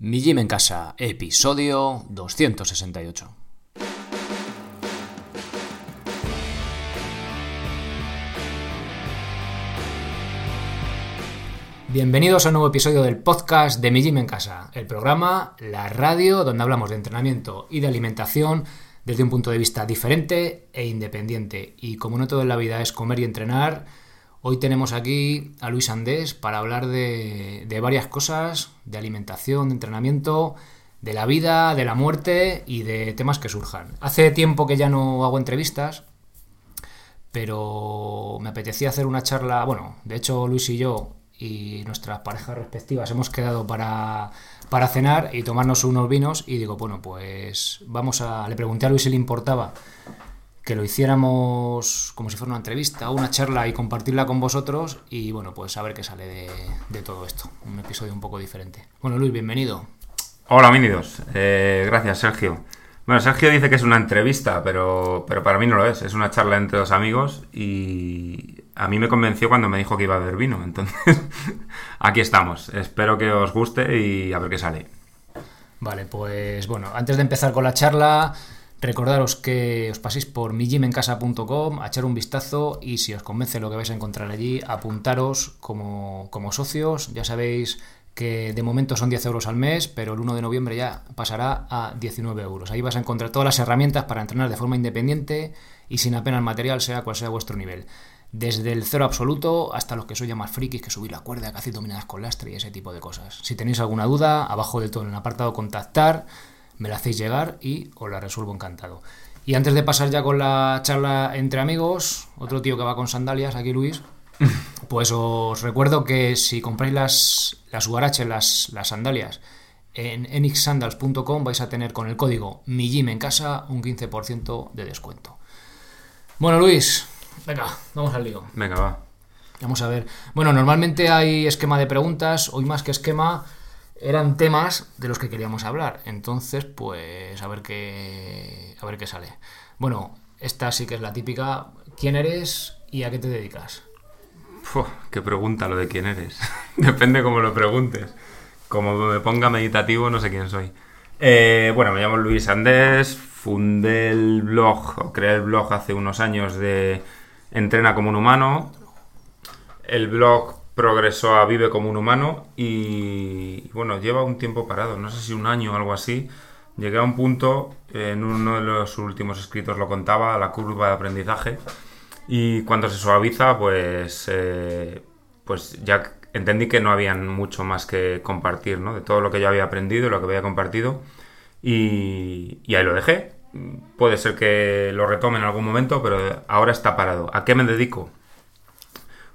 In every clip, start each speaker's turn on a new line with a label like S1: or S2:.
S1: Mi Gym en Casa, episodio 268. Bienvenidos a un nuevo episodio del podcast de Mi Gym en Casa, el programa, la radio, donde hablamos de entrenamiento y de alimentación desde un punto de vista diferente e independiente. Y como no todo en la vida es comer y entrenar, hoy tenemos aquí a Luis Andés para hablar de, de varias cosas, de alimentación, de entrenamiento, de la vida, de la muerte y de temas que surjan. Hace tiempo que ya no hago entrevistas, pero me apetecía hacer una charla, bueno, de hecho Luis y yo y nuestras parejas respectivas hemos quedado para, para cenar y tomarnos unos vinos y digo, bueno, pues vamos a... Le pregunté a Luis si le importaba que lo hiciéramos como si fuera una entrevista una charla y compartirla con vosotros y bueno, pues a ver qué sale de, de todo esto. Un episodio un poco diferente. Bueno, Luis, bienvenido.
S2: Hola, Minidos. Eh, gracias, Sergio. Bueno, Sergio dice que es una entrevista, pero, pero para mí no lo es. Es una charla entre dos amigos y a mí me convenció cuando me dijo que iba a beber vino. Entonces, aquí estamos. Espero que os guste y a ver qué sale.
S1: Vale, pues bueno, antes de empezar con la charla, recordaros que os paséis por mijimencasa.com a echar un vistazo y si os convence lo que vais a encontrar allí, apuntaros como, como socios. Ya sabéis que de momento son 10 euros al mes, pero el 1 de noviembre ya pasará a 19 euros. Ahí vas a encontrar todas las herramientas para entrenar de forma independiente y sin apenas material, sea cual sea vuestro nivel. Desde el cero absoluto hasta los que sois ya más frikis, que subir la cuerda, que hacéis dominadas con lastre y ese tipo de cosas. Si tenéis alguna duda, abajo del todo en el apartado contactar, me la hacéis llegar y os la resuelvo encantado. Y antes de pasar ya con la charla entre amigos, otro tío que va con sandalias, aquí Luis, pues os recuerdo que si compráis las, las las, las sandalias, en enixsandals.com vais a tener con el código MIGIM en casa un 15% de descuento. Bueno, Luis, venga, vamos al lío.
S2: Venga, va.
S1: Vamos a ver. Bueno, normalmente hay esquema de preguntas, hoy más que esquema eran temas de los que queríamos hablar. Entonces, pues a ver qué a ver qué sale. Bueno, esta sí que es la típica. ¿Quién eres y a qué te dedicas?
S2: Qué pregunta lo de quién eres. Depende cómo lo preguntes. Como me ponga meditativo, no sé quién soy. Eh, bueno, me llamo Luis Andés, fundé el blog, o creé el blog hace unos años de Entrena como un humano. El blog progresó a Vive como un humano y, bueno, lleva un tiempo parado, no sé si un año o algo así. Llegué a un punto, en uno de los últimos escritos lo contaba, la curva de aprendizaje, y cuando se suaviza, pues, eh, pues ya entendí que no había mucho más que compartir, ¿no? De todo lo que yo había aprendido, lo que había compartido, y, y ahí lo dejé. Puede ser que lo retome en algún momento, pero ahora está parado. ¿A qué me dedico?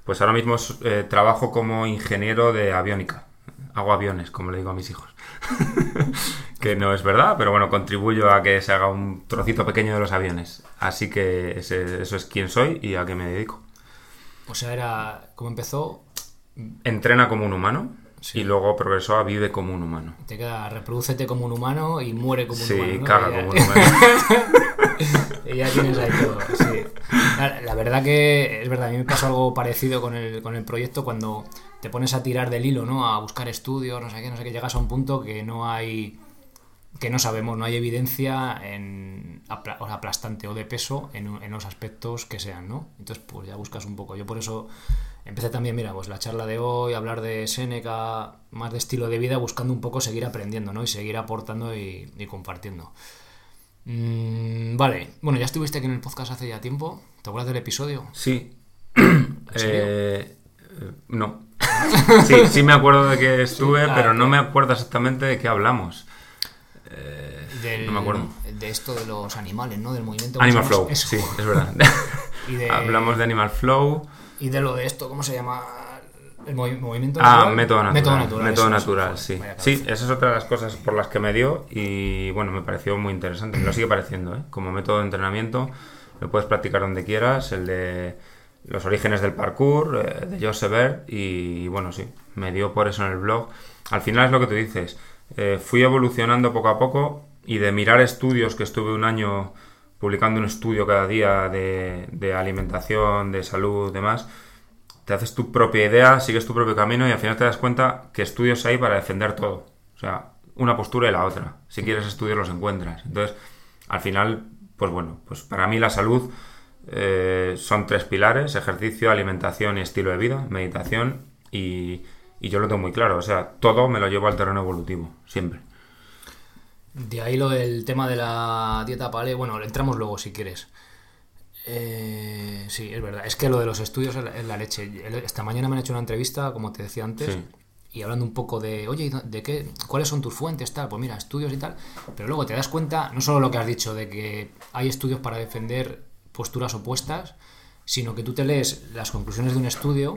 S2: Pues ahora mismo eh, trabajo como ingeniero de aviónica. Hago aviones, como le digo a mis hijos. que no es verdad, pero bueno, contribuyo a que se haga un trocito pequeño de los aviones. Así que ese- eso es quién soy y a qué me dedico.
S1: O sea, era. ¿Cómo empezó?
S2: Entrena como un humano
S1: Sí.
S2: y luego progresó a vive como un humano.
S1: Te queda reproducete como un humano y muere como un
S2: Sí,
S1: humano. ¿no?
S2: caga
S1: Y ya-
S2: como un humano.
S1: y ya tienes ahí todo, sí. La, verdad que es verdad, a mí me pasó algo parecido con el, con el proyecto cuando te pones a tirar del hilo, ¿no? A buscar estudios, no sé qué, no sé qué, llegas a un punto que no hay que no sabemos, no hay evidencia en aplastante o de peso en, en los aspectos que sean, ¿no? Entonces, pues ya buscas un poco. Yo por eso empecé también, mira, pues la charla de hoy, hablar de Seneca, más de estilo de vida, buscando un poco seguir aprendiendo, ¿no? Y seguir aportando y compartiendo. Mm, vale, bueno, ya estuviste aquí en el podcast hace ya tiempo. ¿Te acuerdas del episodio?
S2: Sí. Eh, eh, no. Sí, sí me acuerdo de que estuve,
S1: Sí, ah,
S2: pero no me acuerdo exactamente de qué hablamos.
S1: Del-
S2: No me acuerdo.
S1: De esto de los animales, ¿no? Del movimiento.
S2: Animal
S1: ¿cómo
S2: Flow?
S1: Eso.
S2: sí, es verdad.
S1: Y de,
S2: Hablamos de Animal Flow.
S1: Y de lo de esto, ¿cómo se llama? El movi- movimiento
S2: Ah, método natural.
S1: Método natural.
S2: Método sí. Sí, esa es otra de las cosas por las que me dio y bueno, me pareció muy interesante. Me lo sigue pareciendo, ¿eh? Como método de entrenamiento, lo puedes practicar donde quieras. El de los orígenes del parkour, eh, de Joseph Bert y bueno, sí, me dio por eso en el blog. Al final es lo que tú dices. eh, fui evolucionando poco a poco y de mirar estudios que estuve un año publicando un estudio cada día de, de alimentación, de salud, demás, te haces tu propia idea, sigues tu propio camino y al final te das cuenta que estudios hay para defender todo. O sea, una postura y la otra. Si quieres estudios los encuentras. Entonces, al final, pues bueno, pues para mí la salud eh, son tres pilares, ejercicio, alimentación y estilo de vida, meditación y, y yo lo tengo muy claro, o sea, todo me lo llevo al terreno evolutivo, siempre.
S1: De ahí lo del tema de la dieta paleo, bueno, entramos luego si quieres. Eh, sí, es verdad. Es que lo de los estudios es la, leche. Esta mañana me han hecho una entrevista, como te decía antes, y hablando un poco de, oye, ¿de qué, ¿cuáles son tus fuentes? Tal, pues mira, estudios y tal. Pero luego te das cuenta, no solo lo que has dicho, de que hay estudios para defender posturas opuestas, sino que tú te lees las conclusiones de un estudio,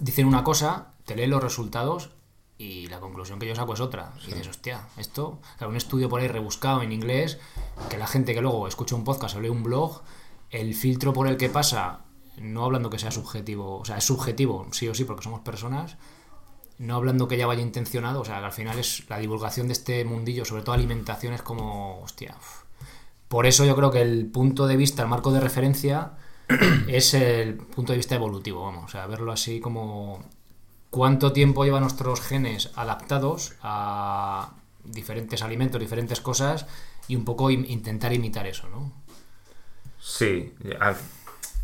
S1: dicen una cosa, te lees los resultados y la conclusión que yo saco es otra. Y dices, hostia, esto, un estudio por ahí rebuscado en inglés, que la gente que luego escucha un podcast o lee un blog, el filtro por el que pasa, no hablando que sea subjetivo, o sea, es subjetivo, sí o sí, porque somos personas, no hablando que ya vaya intencionado, o sea, al final es la divulgación de este mundillo, sobre todo alimentación, es como, hostia. Por eso yo creo que el punto de vista, el marco de referencia, es el punto de vista evolutivo, vamos, o sea, verlo así como cuánto tiempo llevan nuestros genes adaptados a diferentes alimentos, diferentes cosas, y un poco intentar imitar eso, ¿no?
S2: Sí,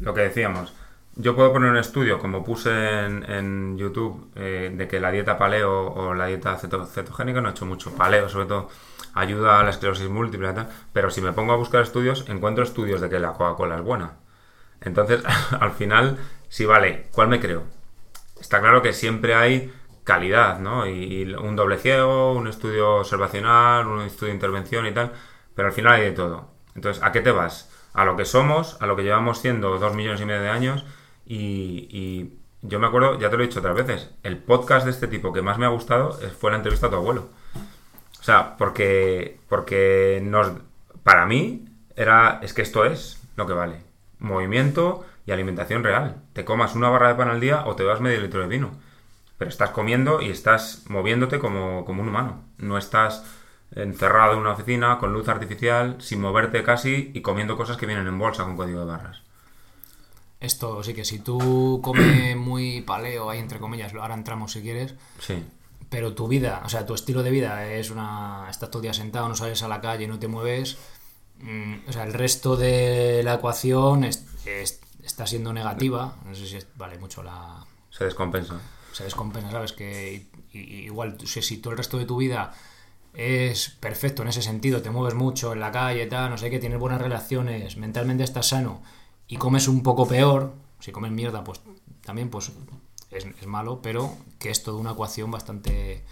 S2: lo que decíamos. Yo puedo poner un estudio, como puse en, YouTube, eh, de que la dieta paleo o la dieta cetogénica no ha hecho mucho. Paleo, sobre todo, ayuda a la esclerosis múltiple, pero si me pongo a buscar estudios, encuentro estudios de que la Coca-Cola es buena. Entonces, al final, sí vale, ¿cuál me creo? Está claro que siempre hay calidad, ¿no? Y, un doble ciego, un estudio observacional, un estudio de intervención y tal, pero al final hay de todo. Entonces, ¿a qué te vas? A lo que somos, a lo que llevamos siendo dos millones y medio de años y, yo me acuerdo, ya te lo he dicho otras veces, el podcast de este tipo que más me ha gustado fue la entrevista a tu abuelo. O sea, porque, porque nos, para mí era, es que esto es lo que vale. Movimiento y alimentación real. Te comas una barra de pan al día o te das medio litro de vino. Pero estás comiendo y estás moviéndote como, como un humano. No estás encerrado en una oficina con luz artificial, sin moverte casi y comiendo cosas que vienen en bolsa con código de barras.
S1: Esto sí que si tú comes muy paleo, ahí entre comillas, ahora entramos si quieres.
S2: Sí.
S1: Pero tu vida, o sea, tu estilo de vida es una. Estás todo el día sentado, no sales a la calle, no te mueves. Mm, o sea, el resto de la ecuación está siendo negativa. No sé si vale mucho la.
S2: Se descompensa.
S1: Se descompensa, ¿sabes? Que igual, si todo el resto de tu vida es perfecto en ese sentido, te mueves mucho en la calle, tal, no sé qué, tienes buenas relaciones, mentalmente estás sano y comes un poco peor, si comes mierda, pues también pues es, malo, pero que es toda una ecuación bastante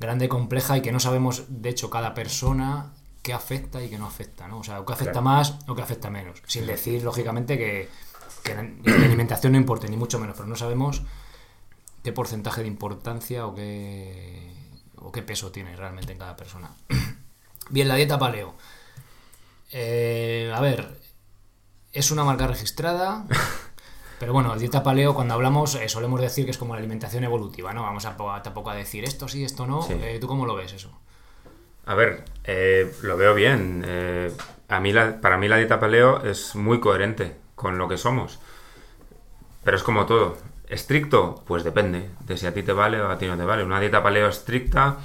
S1: grande, y compleja y que no sabemos, de hecho, cada persona qué afecta y qué no afecta, ¿no? O sea, o qué afecta más o qué afecta menos. Sin decir, lógicamente, que, que la alimentación no importe, ni mucho menos, pero no sabemos qué porcentaje de importancia o qué o qué peso tiene realmente en cada persona. Bien, la dieta paleo. Eh, a ver, es una marca registrada, pero bueno, la dieta paleo cuando hablamos eh, solemos decir que es como la alimentación evolutiva, ¿no? Vamos a, tampoco a decir esto sí, esto no. Eh, ¿Tú cómo lo ves eso?
S2: A ver, lo veo bien. a mí para mí la dieta paleo es muy coherente con lo que somos. Pero es como todo. ¿Estricto? Pues depende de si a ti te vale o a ti no te vale. Una dieta paleo estricta,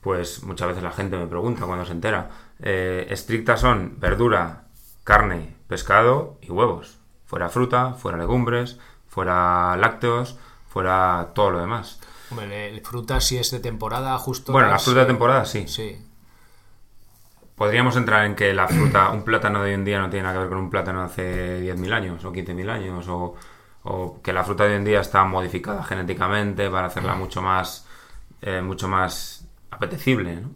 S2: pues muchas veces la gente me pregunta cuando se entera. Eh, estrictas son verdura, carne, pescado y huevos. Fuera fruta, fuera legumbres, fuera lácteos, fuera todo lo demás.
S1: Hombre, fruta si es de temporada, justo.
S2: Bueno, la fruta de temporada sí.
S1: Sí.
S2: Podríamos entrar en que la fruta, un plátano de hoy en día no tiene nada que ver con un plátano de hace 10.000 años o 15.000 años o o que la fruta de hoy en día está modificada genéticamente para hacerla mucho más eh, mucho más apetecible ¿no?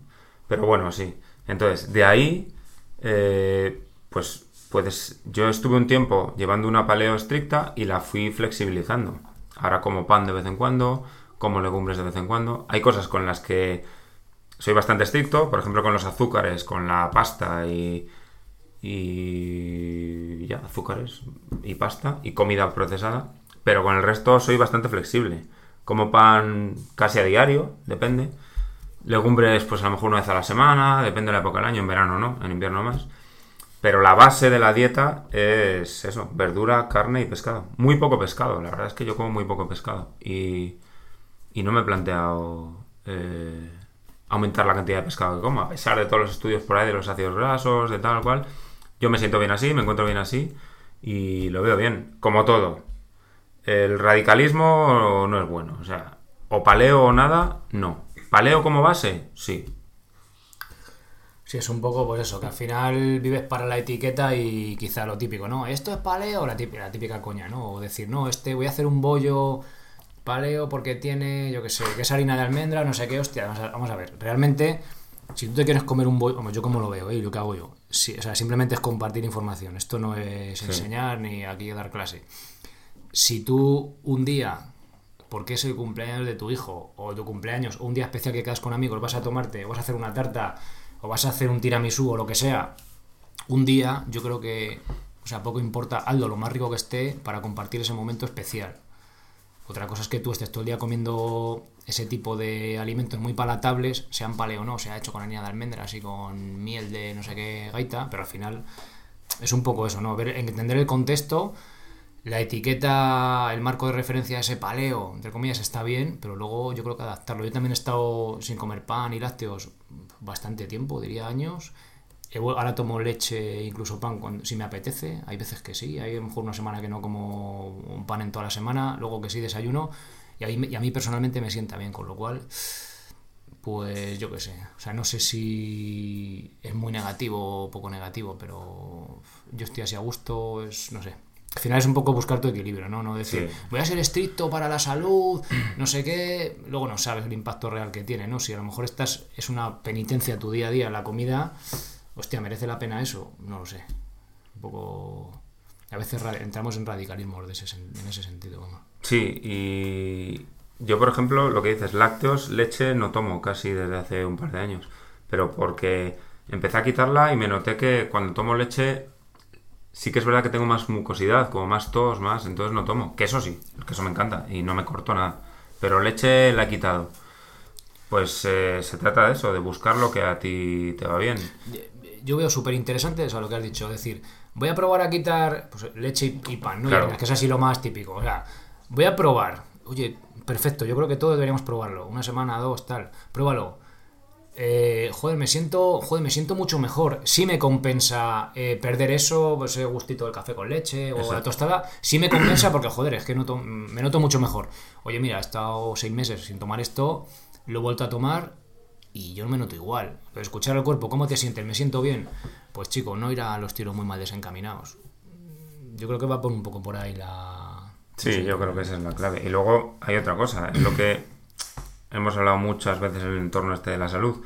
S2: pero bueno sí. Entonces de ahí eh, pues puedes yo estuve un tiempo llevando una paleo estricta y la fui flexibilizando. Ahora como pan de vez en cuando como legumbres de vez en cuando. Hay cosas con las que soy bastante estricto por ejemplo con los azúcares con la pasta y y ya, azúcares y pasta y comida procesada. Pero con el resto soy bastante flexible. Como pan casi a diario, depende. Legumbres, pues a lo mejor una vez a la semana, depende de la época del año, en verano no, en invierno más. Pero la base de la dieta es eso, verdura, carne y pescado. Muy poco pescado, la verdad es que yo como muy poco pescado. Y, y no me he planteado eh, aumentar la cantidad de pescado que como, a pesar de todos los estudios por ahí de los ácidos grasos, de tal cual. Yo me siento bien así, me encuentro bien así y lo veo bien, como todo. El radicalismo no es bueno, o sea, o paleo o nada, no. Paleo como base, sí.
S1: Sí, es un poco pues eso, que al final vives para la etiqueta y quizá lo típico, ¿no? Esto es paleo, la típica, la típica coña, ¿no? O decir, no, este voy a hacer un bollo paleo porque tiene, yo qué sé, que es harina de almendra, no sé qué, hostia, vamos a, ver, realmente, si tú te quieres comer un bollo, yo como lo veo, ¿eh? lo que hago yo, o sea, simplemente es compartir información, esto no es enseñar ni aquí dar clase. Si tú un día, porque es el cumpleaños de tu hijo, o tu cumpleaños, o un día especial que quedas con amigos, vas a tomarte, o vas a hacer una tarta, o vas a hacer un tiramisú o lo que sea, un día, yo creo que, o sea, poco importa, algo lo más rico que esté para compartir ese momento especial. Otra cosa es que tú estés todo el día comiendo ese tipo de alimentos muy palatables, sean paleo o no, sea hecho con harina de almendras y con miel de no sé qué gaita, pero al final es un poco eso, ¿no? Ver, entender el contexto, la etiqueta, el marco de referencia de ese paleo, entre comillas, está bien, pero luego yo creo que adaptarlo. Yo también he estado sin comer pan y lácteos bastante tiempo, diría años, Ahora tomo leche, incluso pan, cuando, si me apetece. Hay veces que sí, hay a lo mejor una semana que no como un pan en toda la semana, luego que sí desayuno. Y a mí, y a mí personalmente me sienta bien, con lo cual, pues yo qué sé. O sea, no sé si es muy negativo o poco negativo, pero yo estoy así a gusto, es, no sé. Al final es un poco buscar tu equilibrio, ¿no? No decir, voy a ser estricto para la salud, no sé qué, luego no sabes el impacto real que tiene, ¿no? Si a lo mejor estás, es una penitencia tu día a día la comida, hostia, ¿merece la pena eso? No lo sé. Un poco... A veces entramos en radicalismo de ese, en ese sentido.
S2: Sí, y yo, por ejemplo, lo que dices, lácteos, leche no tomo casi desde hace un par de años. Pero porque empecé a quitarla y me noté que cuando tomo leche sí que es verdad que tengo más mucosidad, como más tos, más, entonces no tomo. Que eso sí, el queso me encanta y no me corto nada. Pero leche la he quitado. Pues eh, se trata de eso, de buscar lo que a ti te va bien
S1: yo veo súper interesante eso lo que has dicho. Es decir, voy a probar a quitar pues, leche y, pan, ¿no? Es que es así lo más típico. O sea, voy a probar. Oye, perfecto, yo creo que todos deberíamos probarlo. Una semana, dos, tal. Pruébalo. Eh, joder, me siento, joder, me siento mucho mejor. Sí me compensa eh, perder eso, pues, ese gustito del café con leche o la tostada. Sí me compensa porque, joder, es que noto, me noto mucho mejor. Oye, mira, he estado seis meses sin tomar esto, lo he vuelto a tomar y yo no me noto igual. Pero escuchar al cuerpo, ¿cómo te sientes? ¿Me siento bien? Pues chico, no ir a los tiros muy mal desencaminados. Yo creo que va por un poco por ahí la...
S2: Sí, yo creo que esa es la clave. Y luego hay otra cosa, es lo que hemos hablado muchas veces en el entorno este de la salud.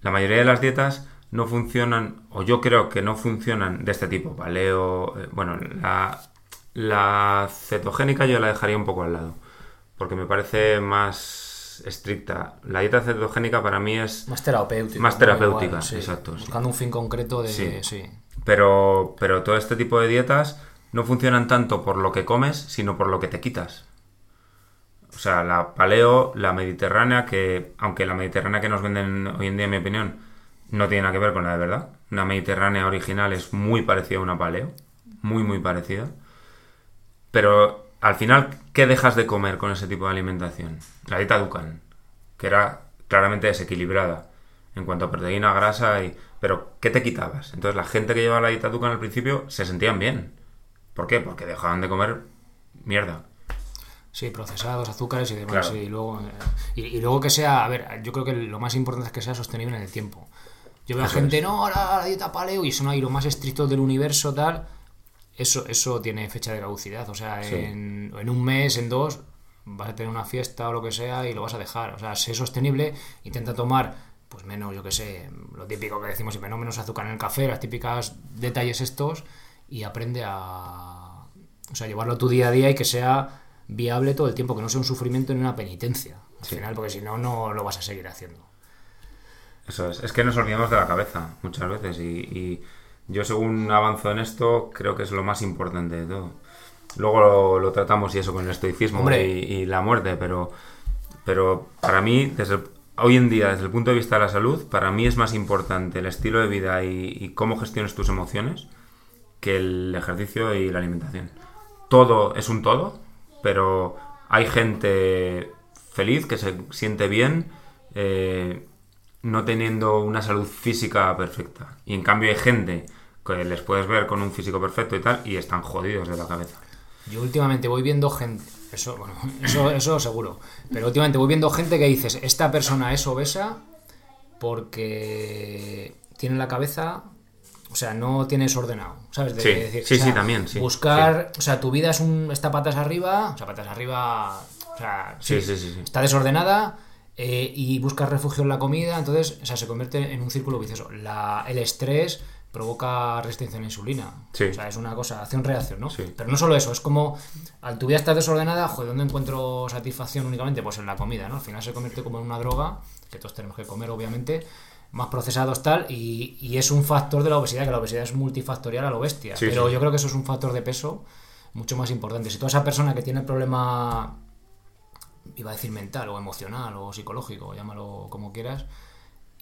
S2: La mayoría de las dietas no funcionan, o yo creo que no funcionan de este tipo. Paleo, eh, bueno, la, la cetogénica yo la dejaría un poco al lado, porque me parece más estricta. La dieta cetogénica para mí es...
S1: Más terapéutica.
S2: Más terapéutica, exacto.
S1: Buscando un fin concreto de... Sí.
S2: Pero, pero todo este tipo de dietas no funcionan tanto por lo que comes, sino por lo que te quitas. O sea, la paleo, la mediterránea, que aunque la mediterránea que nos venden hoy en día, en mi opinión, no tiene nada que ver con la de verdad. Una mediterránea original es muy parecida a una paleo. Muy, muy parecida. Pero al final, ¿qué dejas de comer con ese tipo de alimentación? La dieta Dukan, que era claramente desequilibrada en cuanto a proteína, grasa y... Pero, ¿qué te quitabas? Entonces, la gente que llevaba la dieta Dukan al principio se sentían bien. ¿Por qué? Porque dejaban de comer mierda.
S1: Sí, procesados, azúcares y demás. Y, luego, eh, y, luego que sea, a ver, yo creo que lo más importante es que sea sostenible en el tiempo. Yo veo a gente, no, la, la, dieta paleo y son ahí lo más estrictos del universo, tal eso, eso tiene fecha de caducidad. O sea, en, un mes, en dos, vas a tener una fiesta o lo que sea y lo vas a dejar. O sea, sé sostenible, intenta tomar, pues menos, yo que sé, lo típico que decimos siempre, menos azúcar en el café, las típicas detalles estos, y aprende a, o sea, llevarlo a tu día a día y que sea viable todo el tiempo, que no sea un sufrimiento ni una penitencia. Al final, porque si no, no lo vas a seguir haciendo.
S2: Eso es. Es que nos olvidamos de la cabeza muchas veces y yo según avanzo en esto, creo que es lo más importante de todo. Luego lo, tratamos y eso con el estoicismo y, la muerte, pero, pero para mí, desde hoy en día, desde el punto de vista de la salud, para mí es más importante el estilo de vida y, cómo gestiones tus emociones que el ejercicio y la alimentación. Todo es un todo, pero hay gente feliz que se siente bien. Eh, no teniendo una salud física perfecta. Y en cambio hay gente que les puedes ver con un físico perfecto y tal y están jodidos de la cabeza.
S1: Yo últimamente voy viendo gente, eso, bueno, eso, eso seguro, pero últimamente voy viendo gente que dices, esta persona es obesa porque tiene la cabeza, o sea, no tienes ordenado, ¿sabes? De-
S2: Sí,
S1: de decir,
S2: sí,
S1: o sea,
S2: sí, también, sí,
S1: Buscar, o sea, tu vida es un, está patas arriba, o sea, patas arriba, o sea,
S2: sí.
S1: está desordenada eh, y buscas refugio en la comida, entonces, o sea, se convierte en un círculo vicioso. La, el estrés provoca resistencia a la insulina.
S2: Sí.
S1: O sea, es una cosa, acción-reacción, ¿no?
S2: Sí.
S1: Pero no solo eso, es como al tu vida estar desordenada, joder, ¿dónde encuentro satisfacción únicamente? Pues en la comida, ¿no? Al final se convierte como en una droga, que todos tenemos que comer, obviamente, más procesados tal, y, y es un factor de la obesidad, que la obesidad es multifactorial a lo bestia.
S2: Sí,
S1: pero yo creo que eso es un factor de peso mucho más importante. Si toda esa persona que tiene el problema, iba a decir mental, o emocional, o psicológico, llámalo como quieras,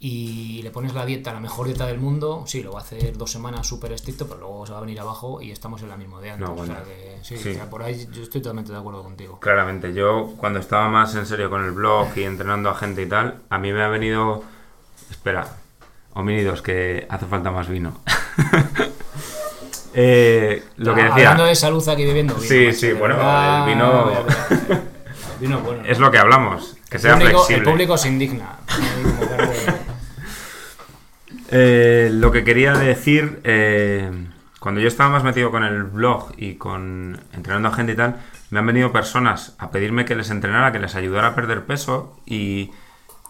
S1: y le pones la dieta, la mejor dieta del mundo, sí, lo va a hacer dos semanas súper estricto, pero luego se va a venir abajo y estamos en la misma de antes.
S2: No,
S1: O sea
S2: bueno.
S1: que, sí,
S2: Sí.
S1: o sea, por ahí yo estoy totalmente de acuerdo contigo.
S2: Claramente, yo cuando estaba más en serio con el blog y entrenando a gente y tal, a mí me ha venido... Espera, homínidos, que hace falta más vino. Eh, lo que
S1: Ah,
S2: decía...
S1: Hablando de salud aquí bebiendo vino.
S2: Sí,
S1: macho,
S2: sí, bueno,
S1: verdad,
S2: el vino-
S1: el vino bueno.
S2: Es lo que hablamos, que
S1: el
S2: sea
S1: público, el
S2: flexible.
S1: público se indigna. Ahí como cara de-
S2: Eh, lo que quería decir, eh, cuando yo estaba más metido con el blog y con entrenando a gente y tal, me han venido personas a pedirme que les entrenara, que les ayudara a perder peso y,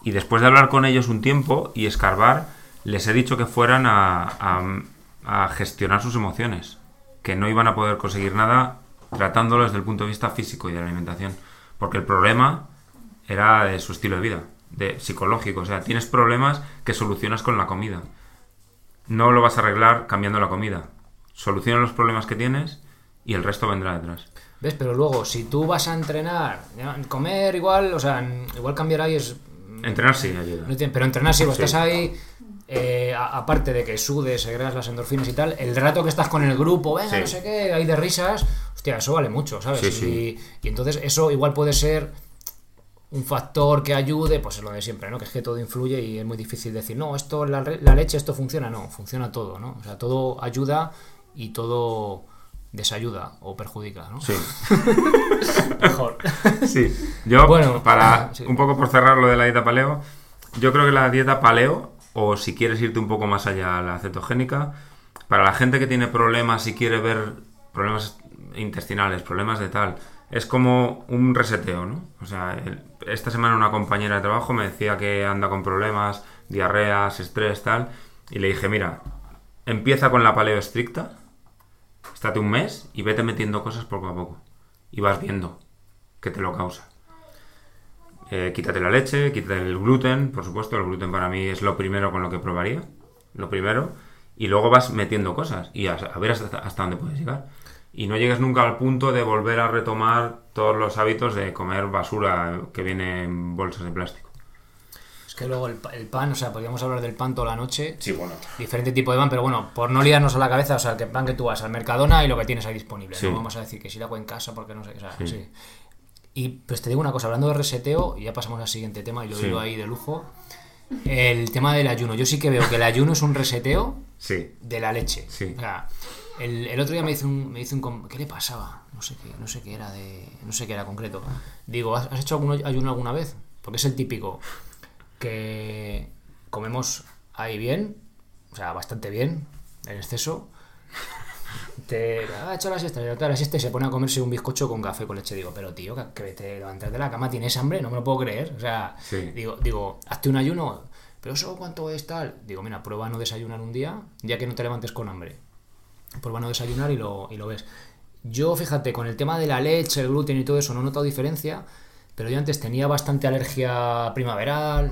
S2: y después de hablar con ellos un tiempo y escarbar, les he dicho que fueran a, a- a gestionar sus emociones, que no iban a poder conseguir nada tratándolo desde el punto de vista físico y de la alimentación, porque el problema era de su estilo de vida, de psicológico, o sea, tienes problemas que solucionas con la comida. No lo vas a arreglar cambiando la comida. Soluciona los problemas que tienes y el resto vendrá detrás.
S1: ¿Ves? Pero luego, si tú vas a entrenar, comer igual, o sea, igual cambiar ahí es
S2: Entrenar sí ayuda.
S1: Pero entrenar sí,
S2: Sí.
S1: estás ahí, eh, aparte de que sudes, segregas las endorfinas y tal, el rato que estás con el grupo, venga,
S2: Sí.
S1: no sé qué, ahí de risas, hostia, eso vale mucho, ¿sabes?
S2: Sí,
S1: y,
S2: sí.
S1: y entonces eso igual puede ser un factor que ayude, pues es lo de siempre, ¿no? Que es que todo influye y es muy difícil decir, no, esto, la, la leche, esto funciona, no, funciona todo, ¿no? O sea, todo ayuda y todo desayuda o perjudica, ¿no?
S2: Sí.
S1: Mejor.
S2: Sí. Yo,
S1: Bueno,
S2: para
S1: sí.
S2: un poco por cerrar lo de la dieta paleo, yo creo que la dieta paleo, o si quieres irte un poco más allá a la cetogénica, para la gente que tiene problemas y quiere ver problemas intestinales, problemas de tal, es como un reseteo, ¿no? O sea, esta semana una compañera de trabajo me decía que anda con problemas, diarreas, estrés, tal, y le dije, mira, empieza con la paleo estricta, estate un mes y vete metiendo cosas poco a poco. Y vas viendo que te lo causa. Eh, quítate la leche, quítate el gluten, por supuesto, el gluten para mí es lo primero con lo que probaría, lo primero, y luego vas metiendo cosas y a, a ver hasta, hasta dónde puedes llegar. Y no llegues nunca al punto de volver a retomar todos los hábitos de comer basura que viene en bolsas de plástico.
S1: Es que luego el, el pan, o sea, podríamos hablar del pan toda la noche.
S2: Sí, bueno.
S1: diferente tipo de pan, pero bueno, por no liarnos a la cabeza, o sea, que pan que tú vas al Mercadona y lo que tienes ahí disponible.
S2: Sí.
S1: No vamos a decir que si lo hago en casa porque no sé, o sea,
S2: Sí.
S1: sí. Y pues te digo una cosa, hablando de reseteo, y ya pasamos al siguiente tema y lo
S2: Sí.
S1: digo ahí de lujo. El tema del ayuno. Yo sí que veo que el ayuno es un reseteo
S2: Sí,
S1: de la leche.
S2: Sí.
S1: O sea, el, el otro día me hizo un, me hizo un ¿qué le pasaba? No sé qué, no sé qué era de, no sé qué era concreto. Digo, ¿has, has hecho algún ayuno alguna vez? Porque es el típico que comemos ahí bien, o sea, bastante bien, en exceso. Te ha hecho la siesta, la siesta y se pone a comerse un bizcocho con café con leche. Digo, pero tío, que, que te levantas de la cama, tienes hambre, no me lo puedo creer. O sea,
S2: Sí.
S1: digo, digo, hazte un ayuno, pero eso cuánto es tal. Digo, mira, prueba a no desayunar un día, ya que no te levantes con hambre. Prueba a no desayunar y lo, y lo ves. Yo, fíjate, con el tema de la leche, el gluten y todo eso, no he notado diferencia, pero yo antes tenía bastante alergia primaveral.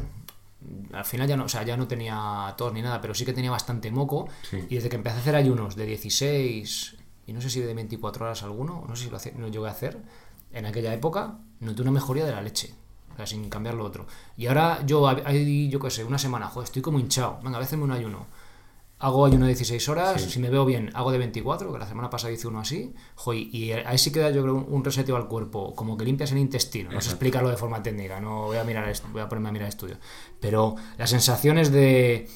S1: Al final ya no, o sea, ya no tenía tos ni nada, pero sí que tenía bastante moco.
S2: Sí.
S1: Y desde que empecé a hacer ayunos de 16 y no sé si de 24 horas alguno, no sé si lo, hace- lo llegué a hacer, en aquella época noté una mejoría de la leche. O sea, sin cambiar lo otro. Y ahora yo, hay, yo qué sé, una semana, joder, estoy como hinchado. Venga, a veces me un ayuno. Hago ayuno de 16 horas,
S2: Sí.
S1: si me veo bien, hago de 24, que la semana pasada hice uno así, jo, y- ahí sí queda yo creo un, reseteo al cuerpo, como que limpias el intestino, no sé
S2: Exacto.
S1: explicarlo de forma técnica, no voy a mirar esto, voy a ponerme a mirar estudio, pero las sensaciones de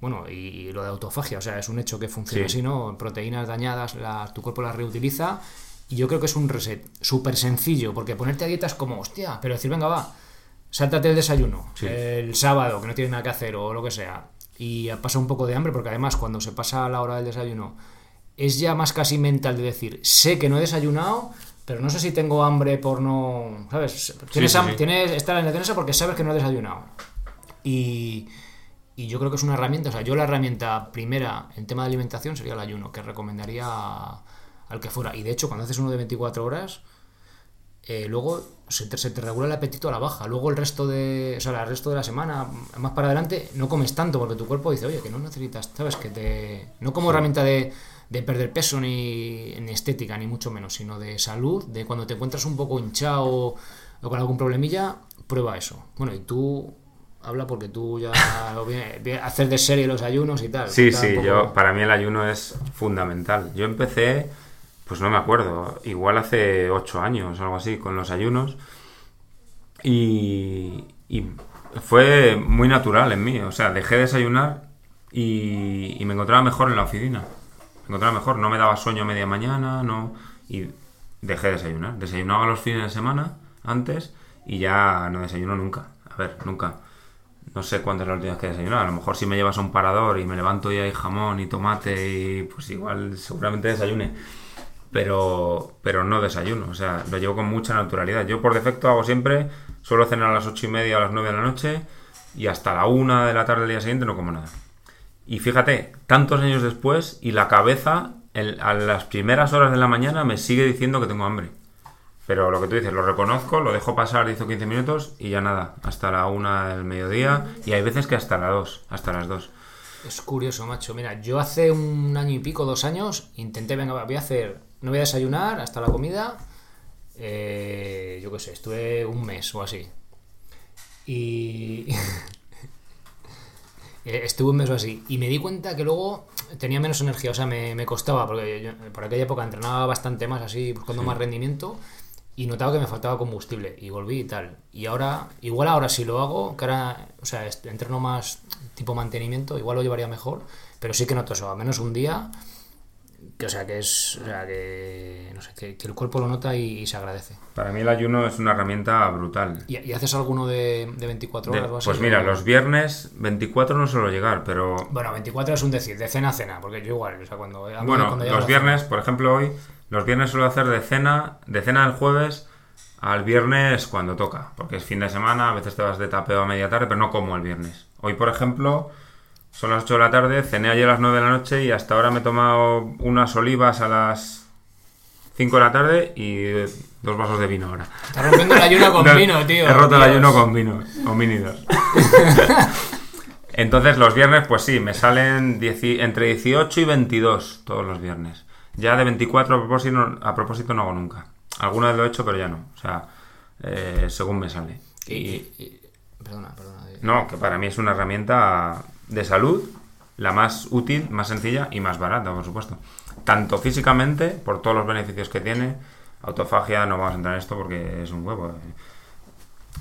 S1: bueno, y, y lo de autofagia, o sea, es un hecho que funciona
S2: Sí.
S1: así, ¿no? Proteínas dañadas, la- tu cuerpo las reutiliza y yo creo que es un reset súper sencillo, porque ponerte a dieta es como, hostia, pero decir, venga, va, sáltate el desayuno
S2: Sí.
S1: el sábado, que no tienes nada que hacer o lo que sea, y pasa un poco de hambre, porque además cuando se pasa la hora del desayuno es ya más casi mental de decir, sé que no he desayunado, pero no sé si tengo hambre por no, ¿sabes? Tienes,
S2: sí,
S1: ham-
S2: sí.
S1: tienes estar en la defensa porque sabes que no has desayunado. Y, y yo creo que es una herramienta, o sea, yo la herramienta primera en tema de alimentación sería el ayuno, que recomendaría al que fuera. Y de hecho, cuando haces uno de 24 horas, eh, luego se te, se te regula el apetito a la baja. Luego el resto de, o sea, el resto de la semana, más para adelante, no comes tanto porque tu cuerpo dice, oye, que no necesitas, ¿sabes? Que te... No como herramienta de, de perder peso ni, ni estética, ni mucho menos, sino de salud, de cuando te encuentras un poco hinchado o, con algún problemilla, prueba eso. Bueno, y tú... Habla porque tú ya viene- viene- hacer de serie los ayunos y tal.
S2: Sí, sí,
S1: poco-
S2: yo, para mí el ayuno es fundamental. Yo empecé, pues no me acuerdo, igual hace ocho años algo así, con los ayunos. Y, fue muy natural en mí. O sea, dejé de desayunar y, me encontraba mejor en la oficina. Me encontraba mejor, no me daba sueño a media mañana, no. Y dejé de desayunar. Desayunaba los fines de semana antes y ya no desayuno nunca. A ver, nunca. No sé cuándo es la que he desayunado. A lo mejor si me llevas a un parador y me levanto y hay jamón y tomate y pues igual seguramente desayune. Pero, pero no desayuno. O sea, lo llevo con mucha naturalidad. Yo por defecto hago siempre, suelo cenar a las ocho y media o a las nueve de la noche y hasta la una de la tarde del día siguiente no como nada. Y fíjate, tantos años después y la cabeza a las primeras horas de la mañana me sigue diciendo que tengo hambre. Pero lo que tú dices, lo reconozco, lo dejo pasar 10 o 15 minutos y ya nada, hasta la una del mediodía y hay veces que hasta las dos, hasta las dos.
S1: Es curioso, macho. Mira, yo hace un año y pico, dos años, intenté, venga, voy a hacer, no voy a desayunar hasta la comida. eh, yo qué sé, estuve un mes o así. Y. eh, estuve un mes o así. Y me di cuenta que luego tenía menos energía, o sea, me, me costaba, porque yo por aquella época entrenaba bastante más así, buscando más rendimiento. Y notaba que me faltaba combustible y volví y tal. Y ahora, igual ahora si lo hago, que ahora, o sea, entreno más tipo mantenimiento, igual lo llevaría mejor, pero sí que noto eso, al menos un día, que o sea, que es, o sea, que, no sé, que, que el cuerpo lo nota y, y se agradece.
S2: Para mí el ayuno es una herramienta brutal.
S1: ¿Y, y haces alguno de, de 24
S2: De-
S1: horas así?
S2: pues mira,
S1: o-
S2: los viernes 24 no suelo llegar, pero
S1: Bueno, 24 es un decir, de cena a cena, porque yo igual, o sea, cuando...
S2: Bueno,
S1: cuando
S2: los viernes, por ejemplo, hoy, los viernes suelo hacer de cena, de cena el jueves al viernes cuando toca, porque es fin de semana, a veces te vas de tapeo a media tarde, pero no como el viernes. Hoy, por ejemplo, son las 8 de la tarde, cené ayer a las 9 de la noche y hasta ahora me he tomado unas olivas a las 5 de la tarde y dos vasos de vino ahora.
S1: Estás rompiendo el ayuno con
S2: No,
S1: vino, tío.
S2: He roto el ayuno con vino, con vinidos. Entonces los viernes, pues sí, me salen entre 18 y 22 todos los viernes. Ya de 24 a propósito, a propósito no hago nunca. Alguna vez lo he hecho, pero ya no. O sea, eh, según me sale.
S1: Y-
S2: Y,
S1: y- y- perdona, perdona.
S2: no, que para mí es una herramienta de salud, la más útil, más sencilla y más barata, por supuesto. Tanto físicamente, por todos los beneficios que tiene, autofagia, no vamos a entrar en esto porque es un huevo.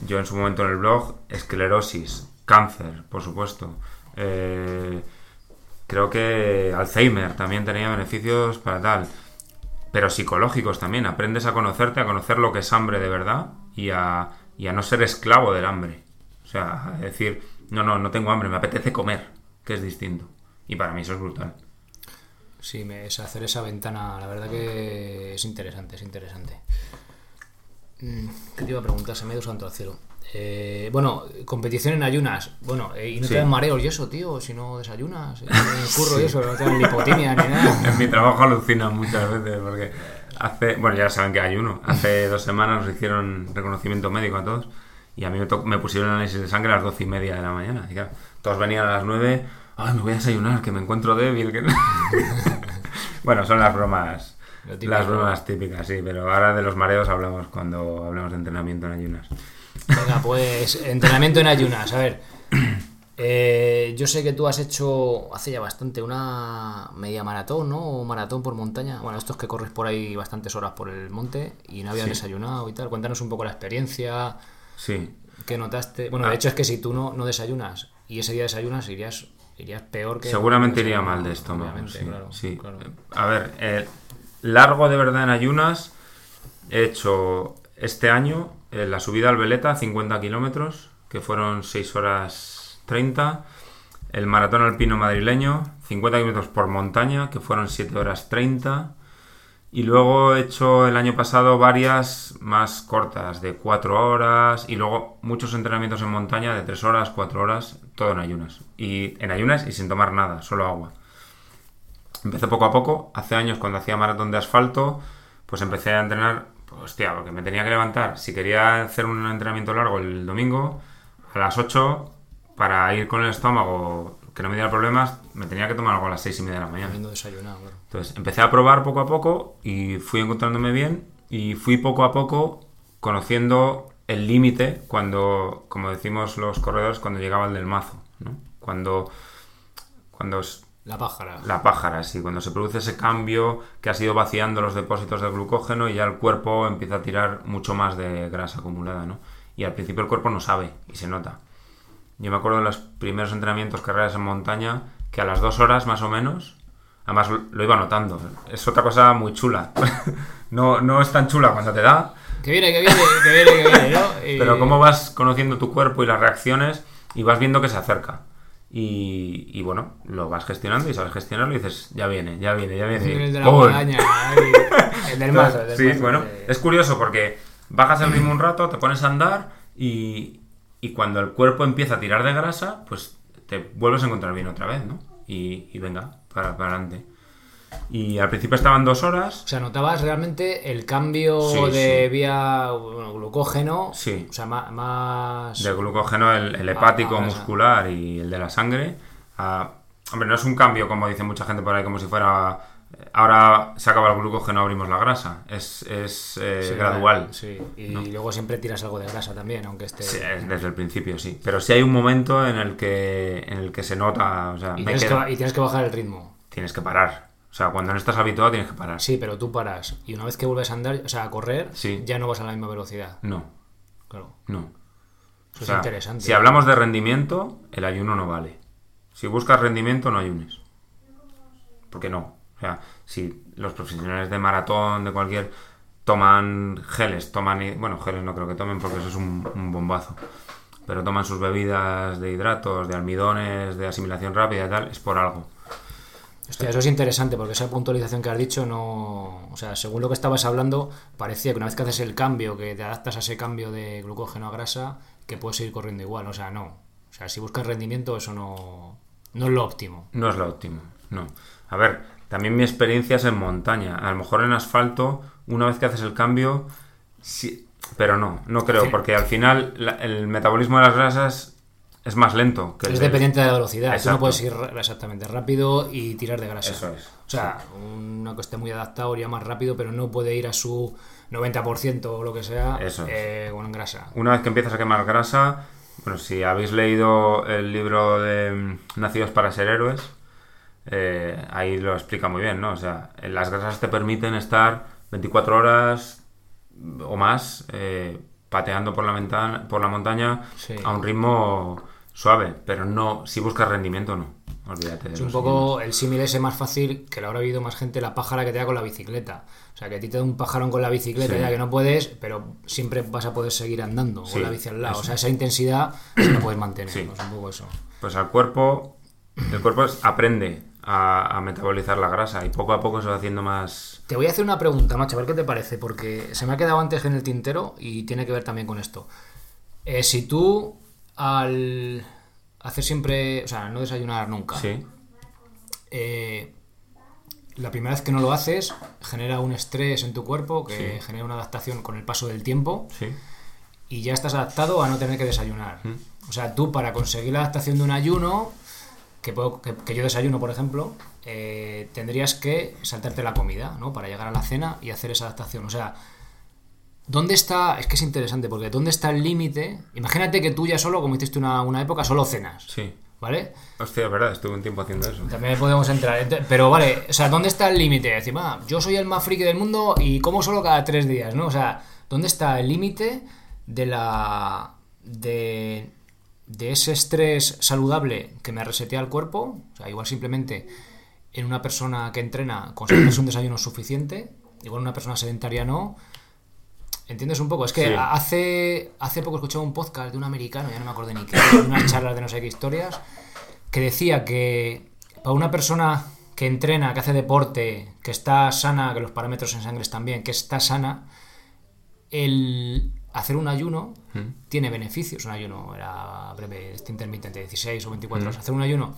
S2: Yo en su momento en el blog, esclerosis, cáncer, por supuesto. Eh, creo que Alzheimer también tenía beneficios para tal. Pero psicológicos también. Aprendes a conocerte, a conocer lo que es hambre de verdad y a, y a no ser esclavo del hambre. O sea, a decir, no, no, no tengo hambre, me apetece comer, que es distinto. Y para mí eso es brutal.
S1: Sí, me, es hacer esa ventana, la verdad que es interesante, es interesante. Mm, ¿Qué te iba a preguntar? Se me ha ido santo al cielo. Eh, bueno, competición en ayunas. Bueno, eh, ¿y no
S2: Sí.
S1: te dan mareos y eso, tío? Si no desayunas, eh, curro y eso, no te dan lipotimia ni nada.
S2: En mi trabajo alucinan muchas veces porque hace, bueno, ya saben que hay uno. Hace dos semanas nos hicieron reconocimiento médico a todos y a mí me, me pusieron el análisis de sangre a las doce y media de la mañana. Y claro, todos venían a las nueve. Ay, me voy a desayunar, que me encuentro débil. Que... no". bueno, son las bromas. Las bromas típicas, sí, pero ahora de los mareos hablamos cuando hablamos de entrenamiento en ayunas.
S1: Venga, pues entrenamiento en ayunas. A ver, Eh, yo sé que tú has hecho hace ya bastante una media maratón, ¿no? O maratón por montaña. Bueno, estos que corres por ahí bastantes horas por el monte y no habían
S2: Sí.
S1: desayunado y tal. Cuéntanos un poco la experiencia,
S2: Sí.
S1: qué notaste. Bueno,
S2: Ah.
S1: de hecho es que si tú no, no desayunas y ese día desayunas, irías, irías peor que.
S2: Seguramente
S1: que
S2: iría mal de estómago. sí,
S1: claro,
S2: sí.
S1: claro.
S2: A ver, eh, largo de verdad en ayunas. He hecho este año eh, la subida al Veleta, 50 kilómetros, que fueron 6 horas 30. El maratón alpino madrileño, 50 kilómetros por montaña, que fueron 7 horas 30. Y luego he hecho el año pasado varias más cortas, de 4 horas, y luego muchos entrenamientos en montaña de 3 horas, 4 horas, todo en ayunas. Y en ayunas y sin tomar nada, solo agua. Empecé poco a poco, hace años cuando hacía maratón de asfalto, pues empecé a entrenar, pues, hostia, porque me tenía que levantar. Si quería hacer un entrenamiento largo el domingo, a las 8, para ir con el estómago, que no me diera problemas, me tenía que tomar algo a las 6 y media de la mañana.
S1: Habiendo desayunado, claro.
S2: Entonces empecé a probar poco a poco y fui encontrándome bien y fui poco a poco conociendo el límite cuando, como decimos los corredores, cuando llegaba el del mazo, ¿no? Cuando, cuando es
S1: La pájara.
S2: la pájara, sí, cuando se produce ese cambio que ha sido vaciando los depósitos de glucógeno y ya el cuerpo empieza a tirar mucho más de grasa acumulada, ¿no? Y al principio el cuerpo no sabe y se nota. Yo me acuerdo de los primeros entrenamientos, carreras en montaña, que a las dos horas más o menos, además lo- iba notando. Es otra cosa muy chula. no, no es tan chula cuando te da,
S1: Que viene, que viene, que viene, que viene, ¿no? Y-
S2: pero cómo vas conociendo tu cuerpo y las reacciones y vas viendo que se acerca. Y, y bueno, lo vas gestionando y sabes gestionarlo y dices, ya viene, ya viene, ya viene.
S1: El de la guadaña, ahí, el del mazo. el del
S2: Sí,
S1: mazo,
S2: bueno,
S1: eh.
S2: es curioso porque bajas el ritmo un rato, te pones a andar y, y cuando el cuerpo empieza a tirar de grasa, pues te vuelves a encontrar bien otra vez, ¿no? Y, y venga, para, para adelante. Y al principio estaban dos horas.
S1: O sea, notabas realmente el cambio
S2: Sí,
S1: de
S2: sí.
S1: vía bueno, glucógeno.
S2: Sí.
S1: O sea, más.
S2: de glucógeno, el, el hepático,
S1: Ah, grasa.
S2: muscular y el de la sangre. a- hombre, no es un cambio, como dice mucha gente por ahí, como si fuera. Ahora se acaba el glucógeno, abrimos la grasa. Es, es eh,
S1: Sí,
S2: gradual.
S1: Sí. Y luego siempre tiras algo de grasa también, aunque esté.
S2: Sí, es desde el principio, sí. Pero sí hay un momento en el que, en el que se nota. O sea,
S1: y, tienes que,
S2: quedo-
S1: ba- y tienes que bajar el ritmo.
S2: tienes que parar. O sea, cuando no estás habituado, tienes que parar.
S1: Sí, pero tú paras. Y una vez que vuelves a andar, o sea, a correr,
S2: Sí.
S1: ya no vas a la misma velocidad.
S2: No,
S1: Claro.
S2: no.
S1: Eso
S2: O sea,
S1: es interesante.
S2: Si hablamos de rendimiento, el ayuno no vale. Si buscas rendimiento, no ayunes. Porque no. O sea, si los profesionales de maratón, de cualquier, toman geles, toman... Bueno, geles no creo que tomen porque eso es un, un bombazo. Pero toman sus bebidas de hidratos, de almidones, de asimilación rápida y tal, es por algo.
S1: Hostia, eso es interesante porque esa puntualización que has dicho no. O sea, según lo que estabas hablando, parecía que una vez que haces el cambio, que te adaptas a ese cambio de glucógeno a grasa, que puedes seguir corriendo igual. O sea, no. O sea, si buscas rendimiento, eso no, no es lo óptimo.
S2: No es lo óptimo, no. A ver, también mi experiencia es en montaña. A lo mejor en asfalto, una vez que haces el cambio, sí, pero no, no creo, porque al final la- el metabolismo de las grasas es más lento. Que
S1: Es dependiente de la velocidad. Tú no puedes ir exactamente rápido y tirar de grasa.
S2: Eso es.
S1: O sea, uno que esté muy adaptado iría más rápido, pero no puede ir a su 90% o lo que sea
S2: Eso
S1: eh, con grasa.
S2: Una vez que empiezas a quemar grasa, bueno, si habéis leído el libro de mm, Nacidos para ser héroes, eh, ahí lo explica muy bien, ¿no? O sea, las grasas te permiten estar 24 horas o más eh, pateando por la, ventana, por la montaña
S1: Sí.
S2: a un ritmo suave, pero no, si buscas rendimiento, no. Olvídate de
S1: Es un poco el símil ese más fácil que lo habrá oído más gente, la pájara que te da con la bicicleta. O sea, que a ti te da un pajarón con la bicicleta
S2: Sí.
S1: ya que no puedes, pero siempre vas a poder seguir andando
S2: Sí,
S1: con la bici al lado.
S2: eso.
S1: O sea, esa intensidad sí la puedes mantener.
S2: Sí.
S1: ¿no? Es un poco eso.
S2: Pues al cuerpo, el cuerpo aprende a, a metabolizar la grasa y poco a poco se va haciendo más...
S1: Te voy a hacer una pregunta, macho, a ver qué te parece, porque se me ha quedado antes en el tintero y tiene que ver también con esto. Eh, si tú al hacer siempre, o sea, no desayunar nunca,
S2: Sí,
S1: eh, la primera vez que no lo haces genera un estrés en tu cuerpo que
S2: Sí.
S1: genera una adaptación con el paso del tiempo
S2: sí.
S1: y ya estás adaptado a no tener que desayunar. O sea, tú para conseguir la adaptación de un ayuno, que, puedo- que, que yo desayuno, por ejemplo, eh, tendrías que saltarte la comida, ¿no? Para llegar a la cena y hacer esa adaptación. O sea, ¿dónde está? Es que es interesante, porque ¿dónde está el límite? Imagínate que tú ya solo, como hiciste una, una época, solo cenas.
S2: Sí,
S1: ¿vale?
S2: Hostia, es verdad, estuve un tiempo haciendo eso.
S1: También podemos entrar. Ent- Pero vale, o sea, ¿dónde está el límite? Decir, "Ah, yo soy el más friki del mundo y como solo cada tres días, ¿no? O sea, ¿dónde está el límite de la. de. De ese estrés saludable que me resetea el cuerpo? O sea, igual simplemente en una persona que entrena conseguirse un desayuno suficiente, igual una persona sedentaria no. ¿Entiendes un poco? Es que
S2: Sí.
S1: hace, hace poco escuchaba un podcast de un americano, ya no me acuerdo ni qué, de unas charlas de no sé qué historias, que decía que para una persona que entrena, que hace deporte, que está sana, que los parámetros en sangre están bien, que está sana, el hacer un ayuno tiene beneficios. Un ayuno era breve, este intermitente, 16 o 24 horas. Hacer un ayuno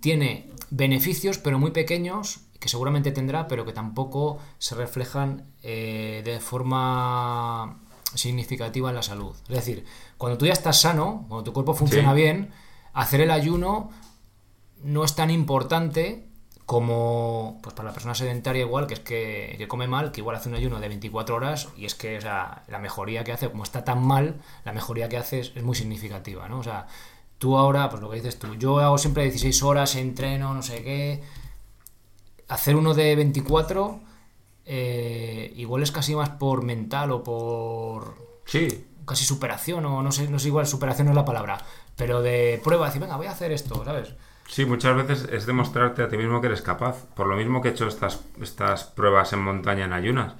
S1: tiene beneficios, pero muy pequeños, que seguramente tendrá, pero que tampoco se reflejan eh, de forma significativa en la salud. Es decir, cuando tú ya estás sano, cuando tu cuerpo funciona
S2: Sí.
S1: bien, hacer el ayuno no es tan importante como pues para la persona sedentaria igual, que es que, que come mal, que igual hace un ayuno de 24 horas y es que o sea, la mejoría que hace, como está tan mal, la mejoría que hace es, es muy significativa, ¿no? O sea, tú ahora, pues lo que dices tú, yo hago siempre 16 horas, entreno, no sé qué, hacer uno de 24 eh, igual es casi más por mental o por
S2: Sí,
S1: casi superación o no sé, no sé igual superación no es la palabra, pero de prueba, decir, venga, voy a hacer esto, ¿sabes?
S2: Sí, muchas veces es demostrarte a ti mismo que eres capaz. Por lo mismo que he hecho estas, estas pruebas en montaña en ayunas.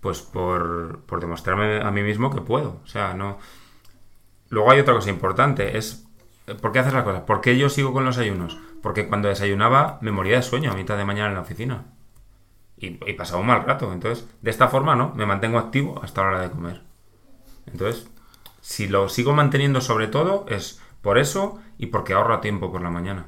S2: Pues por, por demostrarme a mí mismo que puedo. O sea, no. Luego hay otra cosa importante, es ¿por qué haces las cosas? ¿Por qué yo sigo con los ayunos? Porque cuando desayunaba me moría de sueño a mitad de mañana en la oficina. Y, y pasaba un mal rato. Entonces, de esta forma no, me mantengo activo hasta la hora de comer. Entonces, si lo sigo manteniendo sobre todo es por eso y porque ahorro tiempo por la mañana.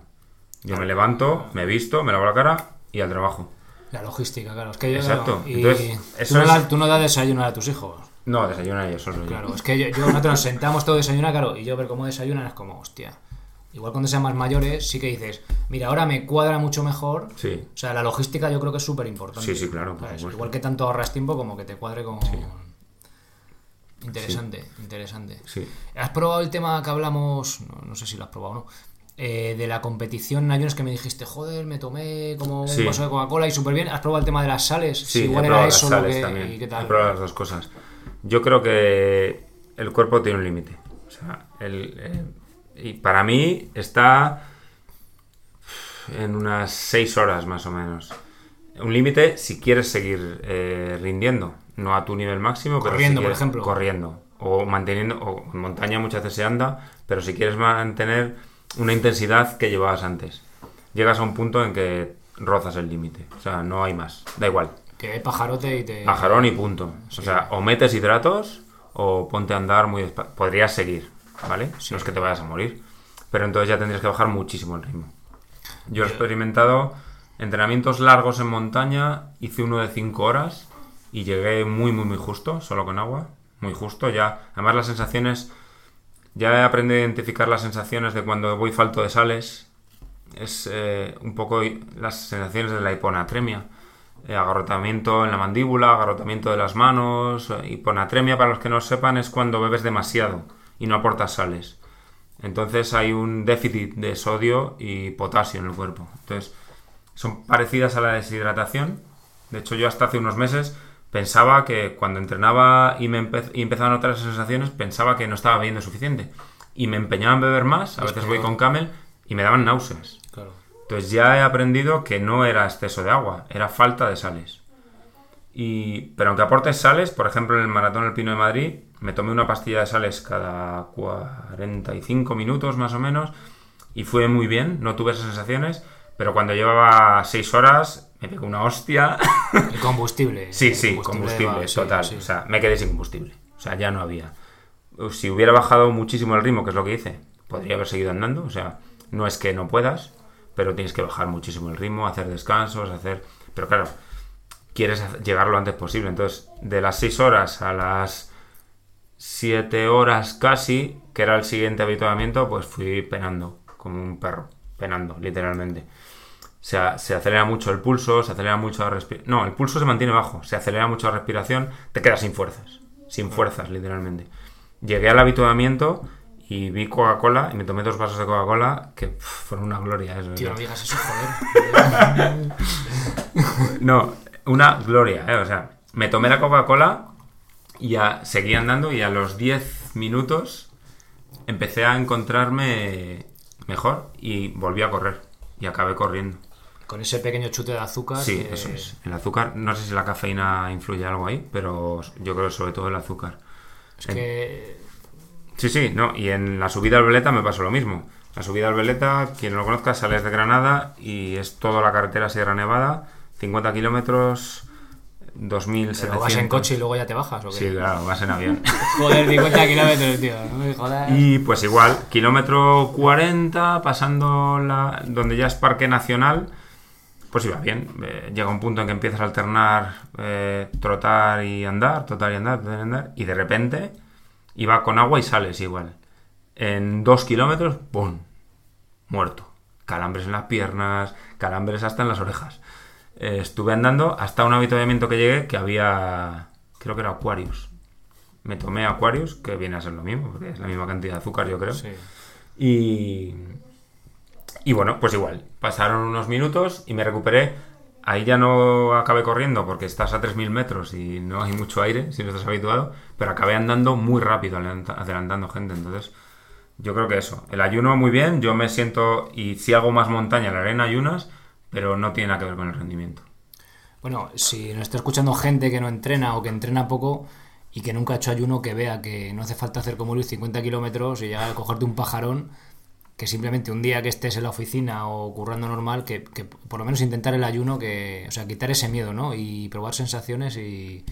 S2: Yo me levanto, me visto, me lavo la cara y al trabajo.
S1: La logística, claro. Es que yo,
S2: Exacto.
S1: y
S2: Entonces,
S1: tú, no
S2: es-
S1: das, tú no das desayuno a tus hijos.
S2: No, desayuna yo solo. yo.
S1: Claro, es que yo, yo- nosotros nos sentamos todos desayunar, claro, y yo ver cómo desayunan es como, hostia. Igual cuando sean más mayores, sí que dices, mira, ahora me cuadra mucho mejor.
S2: Sí.
S1: O sea, la logística yo creo que es súper importante.
S2: Sí, sí, claro.
S1: Igual que tanto ahorras tiempo como que te cuadre con. Interesante, interesante.
S2: Sí.
S1: ¿Has probado el tema que hablamos? No, no sé si lo has probado o no. eh, de la competición en ayunos que me dijiste, joder, me tomé como un
S2: Sí.
S1: vaso de Coca-Cola y súper bien. ¿Has probado el tema de las sales?
S2: Sí,
S1: Si igual
S2: he
S1: era
S2: las
S1: eso lo que. ¿y qué
S2: He
S1: tal?
S2: probado las dos cosas. Yo creo que el cuerpo tiene un límite. O sea, el, eh, y para mí está en unas 6 horas más o menos. Un límite si quieres seguir eh, rindiendo, no a tu nivel máximo, pero si
S1: Corriendo, por ejemplo.
S2: corriendo o manteniendo o en montaña muchas veces se anda, pero si quieres mantener una intensidad que llevabas antes, llegas a un punto en que rozas el límite, o sea, no hay más, da igual.
S1: Que pajarote y te.
S2: Pajarón y punto. O sea, o metes hidratos o ponte a andar muy despacio. Podrías seguir, ¿vale? No es que te vayas a morir. Pero entonces ya tendrías que bajar muchísimo el ritmo. Yo he experimentado entrenamientos largos en montaña, hice uno de 5 horas y llegué muy, muy, muy justo, solo con agua. Muy justo, ya. Además, las sensaciones. Ya he aprendido a identificar las sensaciones de cuando voy falto de sales. Es eh, un poco las sensaciones de la hiponatremia. Eh, agarrotamiento en la mandíbula, agarrotamiento de las manos. eh, hiponatremia, para los que no sepan, es cuando bebes demasiado y no aportas sales. Entonces hay un déficit de sodio y potasio en el cuerpo. Entonces son parecidas a la deshidratación. De hecho, yo hasta hace unos meses pensaba que cuando entrenaba y me empe- y empezaba a notar esas sensaciones, pensaba que no estaba bebiendo suficiente. Y me empeñaba en beber más, a veces voy con camel, y me daban náuseas.
S1: Claro.
S2: Entonces ya he aprendido que no era exceso de agua, era falta de sales. Y, pero aunque aportes sales, por ejemplo en el Maratón El Pino de Madrid, me tomé una pastilla de sales cada 45 minutos más o menos y fue muy bien, no tuve esas sensaciones, pero cuando llevaba 6 horas me pegó una hostia.
S1: El combustible.
S2: sí,
S1: el
S2: sí, combustible,
S1: va, sí,
S2: total.
S1: sí.
S2: O sea, me quedé sin combustible. O sea, ya no había. Si hubiera bajado muchísimo el ritmo, que es lo que hice, podría haber seguido andando. O sea, no es que no puedas, pero tienes que bajar muchísimo el ritmo, hacer descansos, hacer... Pero claro, quieres llegar lo antes posible. Entonces, de las 6 horas a las 7 horas casi, que era el siguiente habituamiento, pues fui penando, como un perro, penando, literalmente. Se, se acelera mucho el pulso, se acelera mucho la respiración. No, el pulso se mantiene bajo, se acelera mucho la respiración, te quedas sin fuerzas, sin fuerzas, literalmente. Llegué al habituamiento y vi Coca-Cola y me tomé dos vasos de Coca-Cola que pff, fueron una gloria eso.
S1: Tío, no digas eso, joder.
S2: No, una gloria, ¿eh? O sea, me tomé la Coca-Cola y ya seguí andando y a los 10 minutos empecé a encontrarme mejor y volví a correr y acabé corriendo.
S1: Con ese pequeño chute de azúcar.
S2: Sí,
S1: que-
S2: eso es. El azúcar, no sé si la cafeína influye algo ahí, pero yo creo sobre todo el azúcar.
S1: Es que.
S2: Sí, sí, no. Y en la subida al Veleta me pasó lo mismo. La subida al Veleta, quien no lo conozca, sales de Granada y es toda la carretera Sierra Nevada, 50 kilómetros, 2.700.
S1: Pero vas en coche y luego ya te bajas, ¿o qué?
S2: Sí, claro, vas en avión.
S1: Joder, 50 kilómetros, tío. No me jodas.
S2: y pues igual, kilómetro 40, pasando la, donde ya es Parque Nacional, pues iba bien. Eh, llega un punto en que empiezas a alternar eh, trotar y andar, trotar y andar, trotar y andar, y de repente iba con agua y sales igual. En dos kilómetros, ¡pum! Muerto. Calambres en las piernas, calambres hasta en las orejas. Eh, estuve andando hasta un avituallamiento que llegué que había, creo que era Aquarius. Me tomé Aquarius, que viene a ser lo mismo, porque es la misma cantidad de azúcar, yo creo.
S1: Sí.
S2: Y, y bueno, pues igual, pasaron unos minutos y me recuperé. Ahí ya no acabé corriendo porque estás a 3.000 metros y no hay mucho aire si no estás habituado, pero acabé andando muy rápido, adelanta- adelantando gente. Entonces, yo creo que eso. El ayuno muy bien, yo me siento y si hago más montaña, la arena ayunas, pero no tiene nada que ver con el rendimiento.
S1: Bueno, si nos está escuchando gente que no entrena o que entrena poco y que nunca ha hecho ayuno, que vea que no hace falta hacer como Luis 50 kilómetros y llegar a cogerte un pajarón, que simplemente un día que estés en la oficina o currando normal, que, que por lo menos intentar el ayuno, que, o sea, quitar ese miedo, ¿no? Y probar sensaciones y,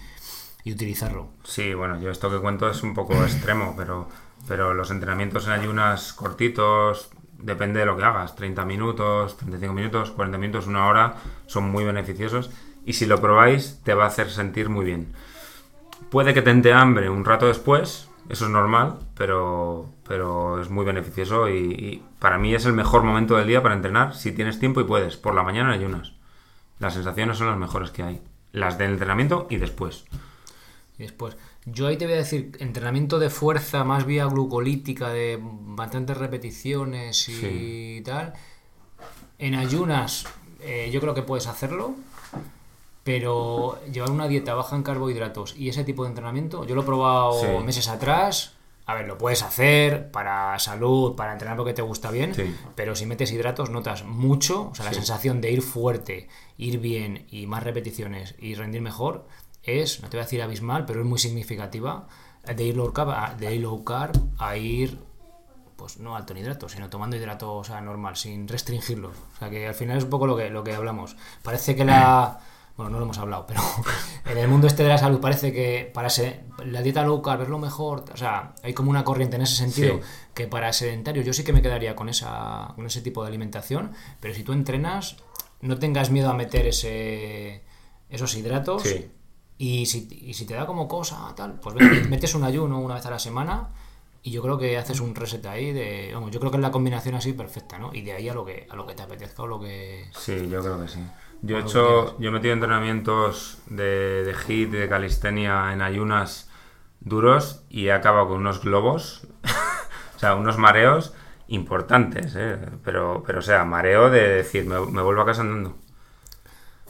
S1: y utilizarlo.
S2: Sí, bueno, yo esto que cuento es un poco extremo, pero, pero los entrenamientos en ayunas cortitos, depende de lo que hagas, 30 minutos, 35 minutos, 40 minutos, una hora, son muy beneficiosos y si lo probáis te va a hacer sentir muy bien. Puede que te entre hambre un rato después, eso es normal, pero, pero es muy beneficioso y, y para mí es el mejor momento del día para entrenar si tienes tiempo y puedes, por la mañana ayunas. Las sensaciones son las mejores que hay, las del entrenamiento y después.
S1: Y después, yo ahí te voy a decir, entrenamiento de fuerza más vía glucolítica, de bastantes repeticiones y
S2: Sí.
S1: tal. En ayunas, eh, yo creo que puedes hacerlo, pero llevar una dieta baja en carbohidratos y ese tipo de entrenamiento, yo lo he probado
S2: Sí.
S1: meses atrás. A ver, lo puedes hacer para salud, para entrenar porque te gusta bien,
S2: Sí.
S1: pero si metes hidratos notas mucho, o sea, la
S2: Sí.
S1: sensación de ir fuerte, ir bien y más repeticiones y rendir mejor es, no te voy a decir abismal, pero es muy significativa de ir low carb a, de ir low carb a ir pues no alto en hidratos, sino tomando hidratos o sea, normal, sin restringirlos. O sea que al final es un poco lo que, lo que hablamos. Parece que la... Bueno, no lo hemos hablado, pero en el mundo este de la salud parece que para la dieta low carb es lo mejor. O sea, hay como una corriente en ese sentido
S2: Sí.
S1: que para sedentarios yo sí que me quedaría con, esa, con ese tipo de alimentación, pero si tú entrenas, no tengas miedo a meter ese, esos hidratos.
S2: Sí.
S1: Y si, y si te da como cosa, tal, pues metes un ayuno una vez a la semana y yo creo que haces un reset ahí de. Vamos, yo creo que es la combinación así perfecta, ¿no? Y de ahí a lo que, a lo que te apetezca o lo que.
S2: Sí, yo creo que sí. Yo he hecho, yo he metido entrenamientos de, de HIIT y de calistenia en ayunas duros y he acabado con unos globos, o sea, unos mareos importantes, ¿eh? Pero, pero o sea, mareo de decir, me, me vuelvo a casa andando.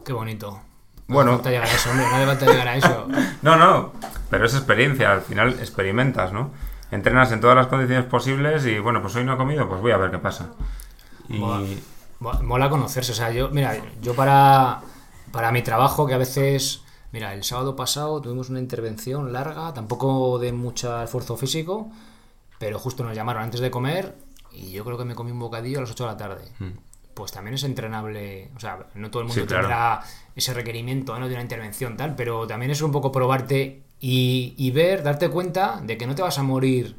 S1: Qué bonito.
S2: Bueno.
S1: No falta llegar a eso, hombre, no falta llegar a eso.
S2: No, no, pero es experiencia, al final experimentas, ¿no? Entrenas en todas las condiciones posibles y bueno, pues hoy no he comido, pues voy a ver qué pasa. Y.
S1: Mo- Mola conocerse, o sea, yo, mira, yo para, para mi trabajo, que a veces, mira, el sábado pasado tuvimos una intervención larga, tampoco de mucho esfuerzo físico, pero justo nos llamaron antes de comer y yo creo que me comí un bocadillo a las 8 de la tarde. Pues también es entrenable, o sea, no todo el mundo.
S2: Sí, claro.
S1: tendrá ese requerimiento ¿no? de una intervención tal, pero también es un poco probarte y, y ver, darte cuenta de que no te vas a morir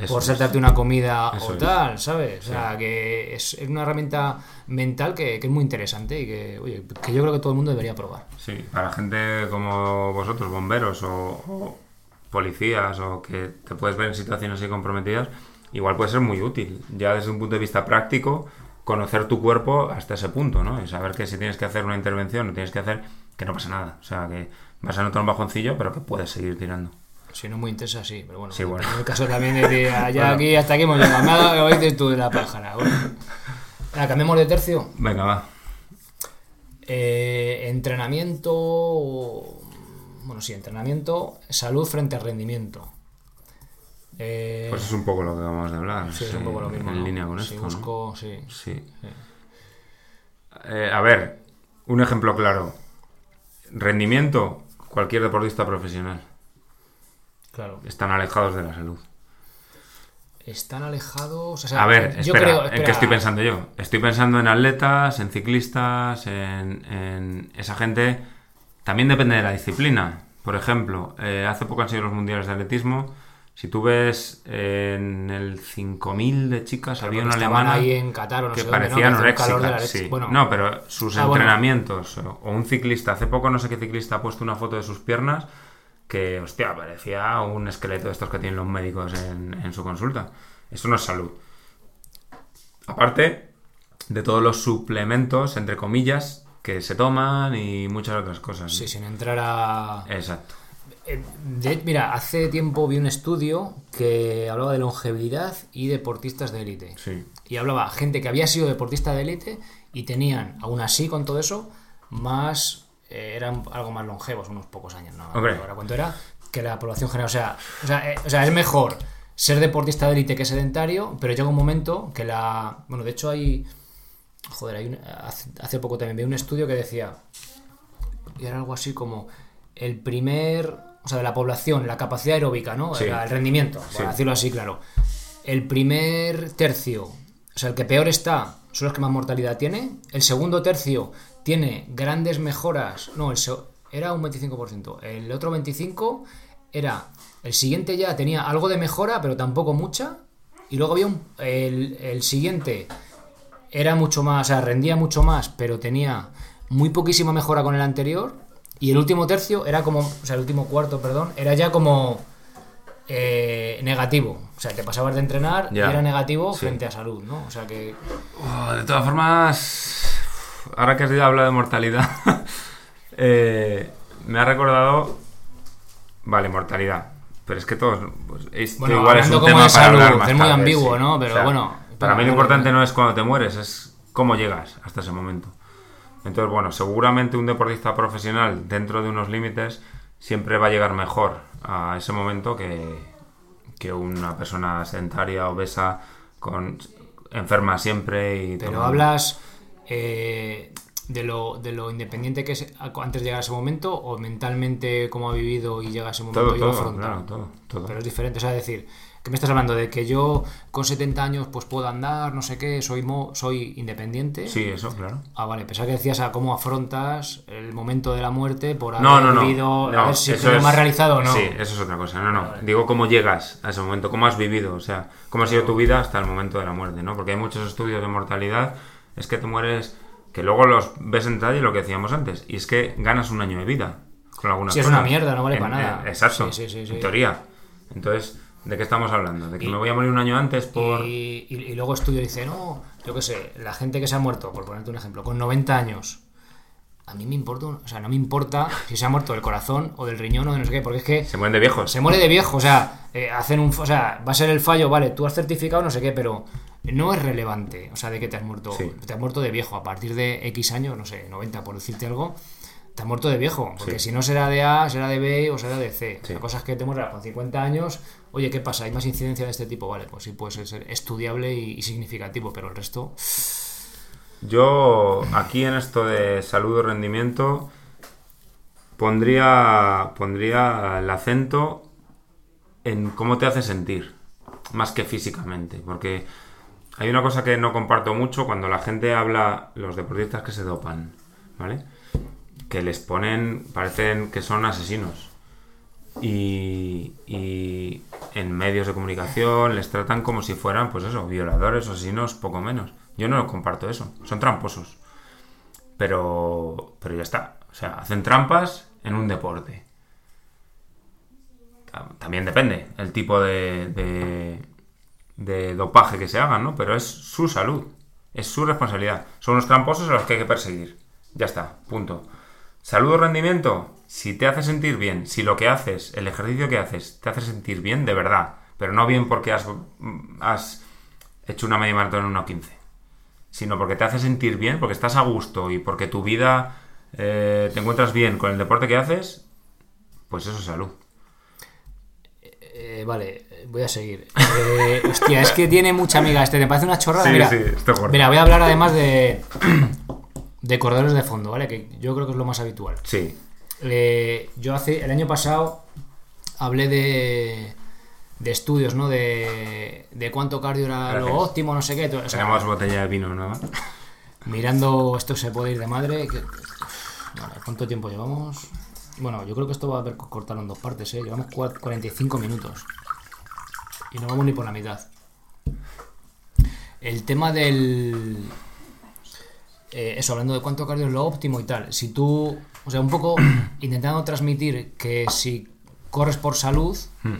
S2: Eso
S1: por saltarte una comida o
S2: es.
S1: tal, ¿sabes? O sea, que es, es una herramienta mental que, que es muy interesante y que, oye, que yo creo que todo el mundo debería probar.
S2: Sí, para gente como vosotros, bomberos o, o policías o que te puedes ver en situaciones así comprometidas, igual puede ser muy útil. Ya desde un punto de vista práctico, conocer tu cuerpo hasta ese punto, ¿no? Y saber que si tienes que hacer una intervención o tienes que hacer, que no pasa nada. O sea, que vas a notar un bajoncillo, pero que puedes seguir tirando.
S1: Si no muy intensa, sí, pero bueno.
S2: Sí, bueno.
S1: En el caso también de que allá
S2: Bueno.
S1: aquí, hasta aquí hemos llegado. Nada, lo dices tú de la pájara. Bueno. Cambiemos de tercio.
S2: Venga, va.
S1: Eh, entrenamiento. Bueno, sí, entrenamiento, salud frente al rendimiento. Eh,
S2: Pues es un poco lo que vamos a hablar.
S1: sí, es un poco lo mismo.
S2: En
S1: ¿no?
S2: línea con
S1: Sí,
S2: esto. ¿no?
S1: busco- sí.
S2: Sí. Eh, a ver, un ejemplo claro. Rendimiento, cualquier deportista profesional.
S1: Claro.
S2: Están alejados de la salud.
S1: Están alejados. o sea,
S2: A ver,
S1: yo
S2: espera,
S1: creo.
S2: ¿en
S1: espera,
S2: qué estoy pensando yo? Estoy pensando en atletas, en ciclistas, en, en esa gente. También depende de la disciplina. Por ejemplo, eh, hace poco han sido los mundiales de atletismo. Si tú ves eh, en el 5000 de chicas, había una alemana
S1: ahí en Qatar o no
S2: que
S1: sé ¿no?
S2: parecía anoréxica.
S1: leche.
S2: sí.
S1: Bueno,
S2: no, pero sus
S1: Ah,
S2: entrenamientos. O un ciclista. Hace poco no sé qué ciclista ha puesto una foto de sus piernas que, hostia, parecía un esqueleto de estos que tienen los médicos en, en su consulta. Eso no es salud. Aparte de todos los suplementos, entre comillas, que se toman y muchas otras cosas.
S1: Sí, sin entrar a.
S2: Exacto.
S1: Eh, de- mira, hace tiempo vi un estudio que hablaba de longevidad y deportistas de élite.
S2: Sí.
S1: Y hablaba gente que había sido deportista de élite y tenían, aún así con todo eso, más. Eh, eran algo más longevos, unos pocos años, ¿no?
S2: Hombre.
S1: Ahora cuánto era, que la población general. O sea, o sea, eh, o sea, es mejor ser deportista de élite que sedentario, pero llega un momento que la. Bueno, de hecho hay. Joder, hay un- hace, hace poco también vi un estudio que decía. Y era algo así como. El primer. O sea, de la población, la capacidad aeróbica, ¿no?
S2: Sí.
S1: El rendimiento, por
S2: Sí.
S1: decirlo así, claro. El primer tercio, o sea, el que peor está, son los que más mortalidad tiene. El segundo tercio tiene grandes mejoras. No, el era un 25%. El otro 25% era. El siguiente ya tenía algo de mejora, pero tampoco mucha. Y luego había un. El, el siguiente era mucho más, o sea, rendía mucho más, pero tenía muy poquísima mejora con el anterior. Y el último tercio era como, o sea, el último cuarto, perdón, era ya como eh, negativo. O sea, te pasabas de entrenar
S2: Ya.
S1: y era negativo
S2: Sí.
S1: frente a salud, ¿no? O sea que.
S2: Oh, de todas formas, ahora que has hablado de mortalidad, eh, me ha recordado. Vale, mortalidad. Pero es que todos. Pues, esto
S1: Bueno,
S2: igual es un
S1: como
S2: tema
S1: de
S2: para
S1: salud,
S2: hablar más
S1: es muy
S2: tarde,
S1: ambiguo,
S2: sí.
S1: ¿no? Pero bueno,
S2: Para mí lo importante no es cuando te mueres, es cómo llegas hasta ese momento. Entonces, bueno, seguramente un deportista profesional dentro de unos límites siempre va a llegar mejor a ese momento que, que una persona sedentaria, obesa, con enferma siempre y
S1: Pero
S2: todo.
S1: hablas eh, de, lo, de lo independiente que es antes de llegar a ese momento o mentalmente cómo ha vivido y llega a ese momento
S2: todo,
S1: y lo
S2: todo,
S1: afronta.
S2: claro, todo, todo.
S1: Pero es diferente, o sea, decir, que me estás hablando de que yo con 70 años pues puedo andar, no sé qué, soy mo soy independiente.
S2: Sí, eso, claro.
S1: Ah, vale, pensaba que decías a cómo afrontas el momento de la muerte por haber
S2: No,
S1: vivido,
S2: no
S1: a ver si
S2: eso es-
S1: más realizado o no.
S2: Sí, eso es otra cosa. No, no. Digo cómo llegas a ese momento, cómo has vivido, o sea, cómo ha sido tu vida hasta el momento de la muerte, ¿no? Porque hay muchos estudios de mortalidad, es que te mueres, que luego los ves en detalle lo que decíamos antes, y es que ganas un año de vida con algunas
S1: Sí, es una mierda, no vale
S2: En-
S1: para nada.
S2: en- exacto.
S1: Sí, sí.
S2: En teoría. Entonces, ¿de qué estamos hablando? ¿De que
S1: Y-
S2: me voy a morir un año antes por...?
S1: Y, y- y luego estudio y dice, no, yo qué sé, la gente que se ha muerto, por ponerte un ejemplo, con 90 años, a mí me importa, o sea, no me importa si se ha muerto del corazón o del riñón o de no sé qué, porque es que
S2: Se mueren de viejos.
S1: se muere de viejo, o sea, eh, hacen un, o sea, va a ser el fallo, vale, tú has certificado no sé qué, pero no es relevante, o sea, de que te has muerto,
S2: Sí.
S1: te has muerto de viejo a partir de X años, no sé, 90 por decirte algo, te has muerto de viejo, porque
S2: Sí.
S1: si no será de A, será de B o será de C.
S2: Sí.
S1: La cosa es que te mueras con 50 años, oye, ¿qué pasa? ¿Hay más incidencia de este tipo? Vale, pues sí puede ser estudiable y, y significativo, pero el resto,
S2: Yo aquí en esto de salud o rendimiento pondría, pondría el acento en cómo te hace sentir, más que físicamente, porque hay una cosa que no comparto mucho cuando la gente habla, los deportistas que se dopan, ¿vale? Que les ponen, parecen que son asesinos. Y, y en medios de comunicación les tratan como si fueran, pues eso, violadores o asesinos, poco menos. Yo no comparto eso, son tramposos. Pero, pero ya está. O sea, hacen trampas en un deporte. Ta- También depende el tipo de, de, de dopaje que se haga, ¿no? Pero es su salud, es su responsabilidad. Son unos tramposos a los que hay que perseguir. Ya está, punto. Salud o rendimiento, si te hace sentir bien, si lo que haces, el ejercicio que haces, te hace sentir bien, de verdad, pero no bien porque has, has hecho una media maratón en 1.15, sino porque te hace sentir bien, porque estás a gusto y porque tu vida eh, te encuentras bien con el deporte que haces, pues eso es salud.
S1: Eh, vale, voy a seguir. Eh, hostia, es que tiene mucha amiga este, me parece una chorrada.
S2: Sí,
S1: mira,
S2: sí, estoy
S1: mira, voy a hablar además de, de corredores de fondo, ¿vale? Que yo creo que es lo más habitual.
S2: Sí,
S1: yo hace el año pasado hablé de, de estudios, ¿no? De, de cuánto cardio era
S2: Gracias.
S1: lo óptimo, no sé qué. o sea,
S2: tenemos botella de vino nueva.
S1: mirando esto se puede ir de madre. que- Vale, ¿Cuánto tiempo llevamos? Bueno, yo creo que esto va a haber que cortarlo en dos partes, ¿eh? Llevamos cua- 45 minutos. Y no vamos ni por la mitad. El tema del... eh, eso, hablando de cuánto cardio es lo óptimo y tal. Si tú, o sea, un poco intentando transmitir que si corres por salud,
S2: Hmm.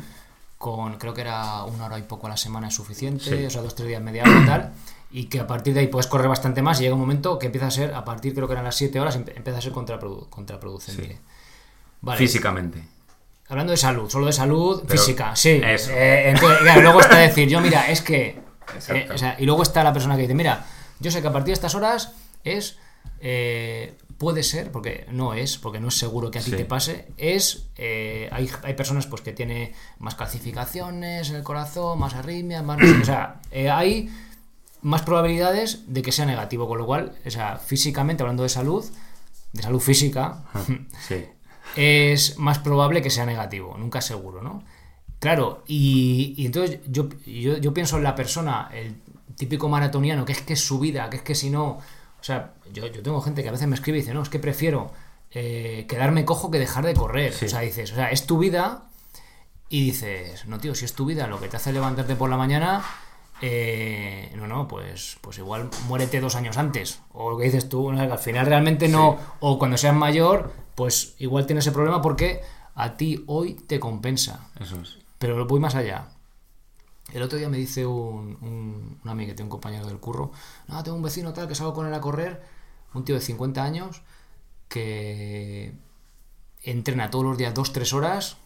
S1: Con creo que era una hora y poco a la semana es suficiente,
S2: Sí.
S1: o sea, dos, tres días media hora y tal, y que a partir de ahí puedes correr bastante más y llega un momento que empieza a ser, a partir creo que eran las 7 horas, empieza a ser contraprodu- contraproducente.
S2: Sí.
S1: Vale.
S2: Físicamente.
S1: Hablando de salud, solo de salud
S2: Pero
S1: física, sí. Eh, entonces, claro, luego está decir, yo mira, es que... Eh, o sea, y luego está la persona que dice, mira, yo sé que a partir de estas horas es... eh, puede ser, porque no es, porque no es seguro que a ti
S2: Sí.
S1: te pase, es... eh, hay, hay personas pues que tienen más calcificaciones en el corazón, más arritmias, más... o sea, eh, hay más probabilidades de que sea negativo, con lo cual, o sea, físicamente, hablando de salud, de salud física,
S2: Sí.
S1: es más probable que sea negativo, nunca seguro, ¿no? Claro, y, y entonces yo, yo, yo pienso en la persona, el típico maratoniano, que es que es su vida, que es que si no... O sea, yo, yo tengo gente que a veces me escribe y dice, no, es que prefiero eh, quedarme cojo que dejar de correr.
S2: Sí.
S1: O sea, dices, o sea, es tu vida y dices, no, tío, si es tu vida lo que te hace levantarte por la mañana, eh, no, no, pues, pues igual muérete dos años antes. O lo que dices tú, al final realmente no, o cuando seas mayor, pues igual tienes ese problema porque a ti hoy te compensa.
S2: Eso es.
S1: Pero voy más allá. El otro día me dice un, un, un amigo que tiene un compañero del curro, no, tengo un vecino tal que salgo con él a correr, un tío de 50 años que entrena todos los días 2-3 horas,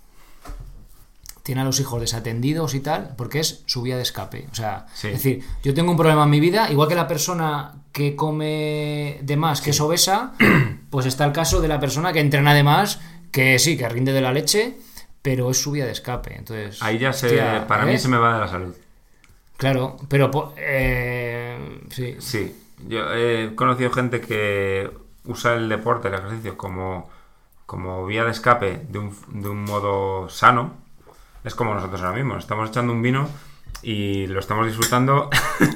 S1: tiene a los hijos desatendidos y tal, porque es su vía de escape. O sea,
S2: Sí.
S1: es decir, yo tengo un problema en mi vida, igual que la persona que come de más, que es obesa, pues está el caso de la persona que entrena de más, que sí, que rinde de la leche, pero es su vía de escape. Entonces,
S2: Ahí ya se.
S1: hostia,
S2: para
S1: ¿eh?
S2: mí se me va de la salud.
S1: Claro, pero eh, sí.
S2: Sí. Yo he conocido gente que usa el deporte, el ejercicio, como, como vía de escape de un, de un modo sano. Es como nosotros ahora mismo. Estamos echando un vino y lo estamos disfrutando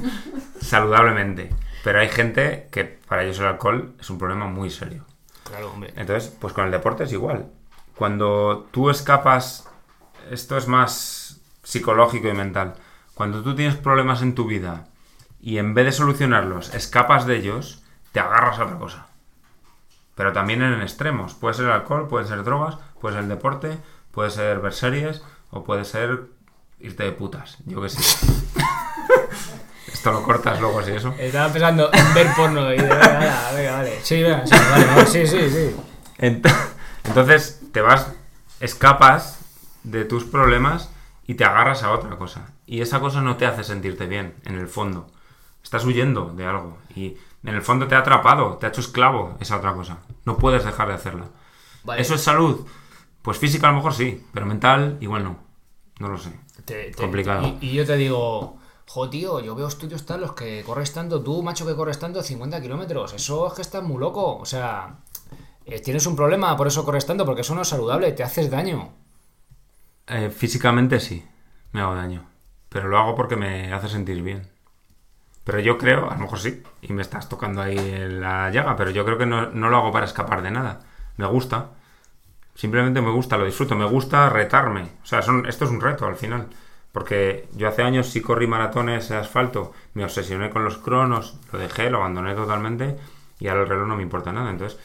S2: saludablemente. Pero hay gente que para ellos el alcohol es un problema muy serio.
S1: Claro, hombre.
S2: Entonces, pues con el deporte es igual. Cuando tú escapas, esto es más psicológico y mental. Cuando tú tienes problemas en tu vida y en vez de solucionarlos, escapas de ellos, te agarras a otra cosa. Pero también en extremos. Puede ser el alcohol, puede ser drogas, puede ser el deporte, puede ser ver series o puede ser irte de putas. Yo que sé. Esto lo cortas luego, si eso.
S1: Estaba pensando en ver porno y de, venga, venga, venga, vale. Sí, venga, sí, vale, vale, sí, sí, sí.
S2: Ent- Entonces te vas, escapas de tus problemas y te agarras a otra cosa. Y esa cosa no te hace sentirte bien, en el fondo. Estás huyendo de algo. Y en el fondo te ha atrapado, te ha hecho esclavo esa otra cosa. No puedes dejar de hacerla.
S1: Vale.
S2: ¿Eso es salud? Pues física a lo mejor sí, pero mental igual no. No lo sé.
S1: Te- te-
S2: Complicado.
S1: Y, y yo te digo, jo, tío, yo veo estudios tal, los que corres tanto, tú, macho, que corres tanto, 50 kilómetros. Eso es que estás muy loco. O sea, eh, tienes un problema, por eso corres tanto, porque eso no es saludable, te haces daño.
S2: Eh, físicamente sí, me hago daño. Pero lo hago porque me hace sentir bien. Pero yo creo, a lo mejor sí, y me estás tocando ahí la llaga, pero yo creo que no, no lo hago para escapar de nada. Me gusta. Simplemente me gusta, lo disfruto. Me gusta retarme. O sea, esto es un reto al final. Porque yo hace años sí corrí maratones de asfalto, me obsesioné con los cronos, lo dejé, lo abandoné totalmente y ahora el reloj no me importa nada. Entonces,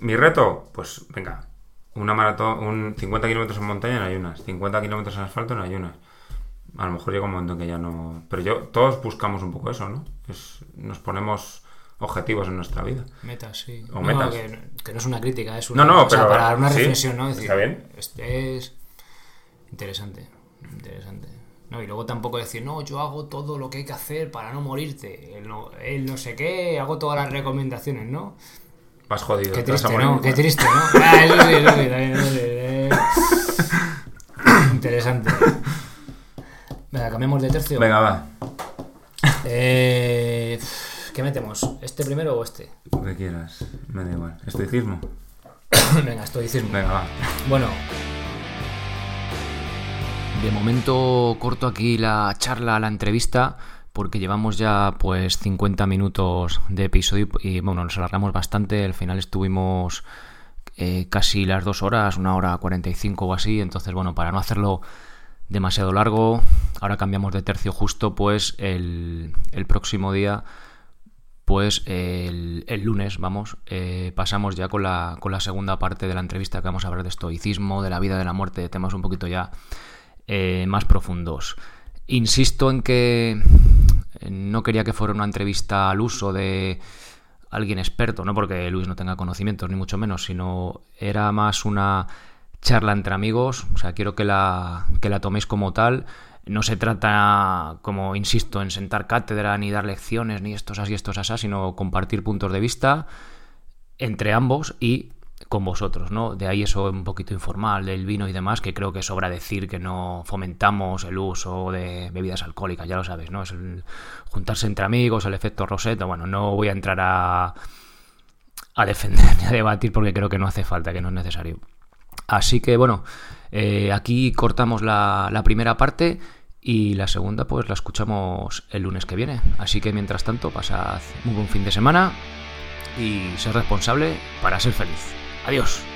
S2: mi reto, pues venga, una maratón, un 50 kilómetros en montaña no hay unas, 50 kilómetros en asfalto no hay unas. A lo mejor llega un momento en que ya no. Pero yo, todos buscamos un poco eso, ¿no? Es- nos ponemos objetivos en nuestra vida.
S1: Metas, sí.
S2: O
S1: no,
S2: metas.
S1: Que, que no es una crítica, es una,
S2: No, no,
S1: o sea,
S2: pero-
S1: para una
S2: sí,
S1: reflexión, ¿no? Es
S2: está bien.
S1: Es, es interesante, interesante. No, y luego tampoco decir, no, yo hago todo lo que hay que hacer para no morirte. No, él no sé qué, hago todas las recomendaciones, ¿no?
S2: Vas jodido.
S1: Qué triste. ¿no? Qué triste, ¿no? Ah, eso sí, eso sí, también, eso sí, eh. Interesante. Venga, cambiamos de tercio.
S2: Venga, va.
S1: Eh, ¿Qué metemos? ¿Este primero o este?
S2: Lo que quieras. Me da igual. Estoicismo.
S1: Venga, estoicismo.
S2: Venga, va.
S1: Bueno. De momento corto aquí la charla, la entrevista, porque llevamos ya pues 50 minutos de episodio y bueno, nos alargamos bastante. Al final estuvimos eh, casi las dos horas, una hora 45 o así. Entonces, bueno, para no hacerlo demasiado largo, ahora cambiamos de tercio justo, pues el, el próximo día pues el, lunes, vamos, eh, pasamos ya con la, con la segunda parte de la entrevista que vamos a hablar de estoicismo, de la vida, de la muerte, de temas un poquito ya eh, más profundos. Insisto en que eh, no quería que fuera una entrevista al uso de alguien experto, no porque Luis no tenga conocimientos, ni mucho menos, sino era más una charla entre amigos, o sea, quiero que la, que la toméis como tal. No se trata, como insisto, en sentar cátedra, ni dar lecciones, ni estos así, estos así, sino compartir puntos de vista entre ambos y con vosotros, ¿no? De ahí eso un poquito informal del vino y demás, que creo que sobra decir que no fomentamos el uso de bebidas alcohólicas, ya lo sabes, ¿no? Es el juntarse entre amigos, el efecto Rosetta, bueno, no voy a entrar a, a defender ni a debatir porque creo que no hace falta, que no es necesario. Así que bueno, eh, aquí cortamos la, la primera parte y la segunda pues la escuchamos el lunes que viene. Así que mientras tanto, pasad muy buen fin de semana y ser responsable para ser feliz. Adiós.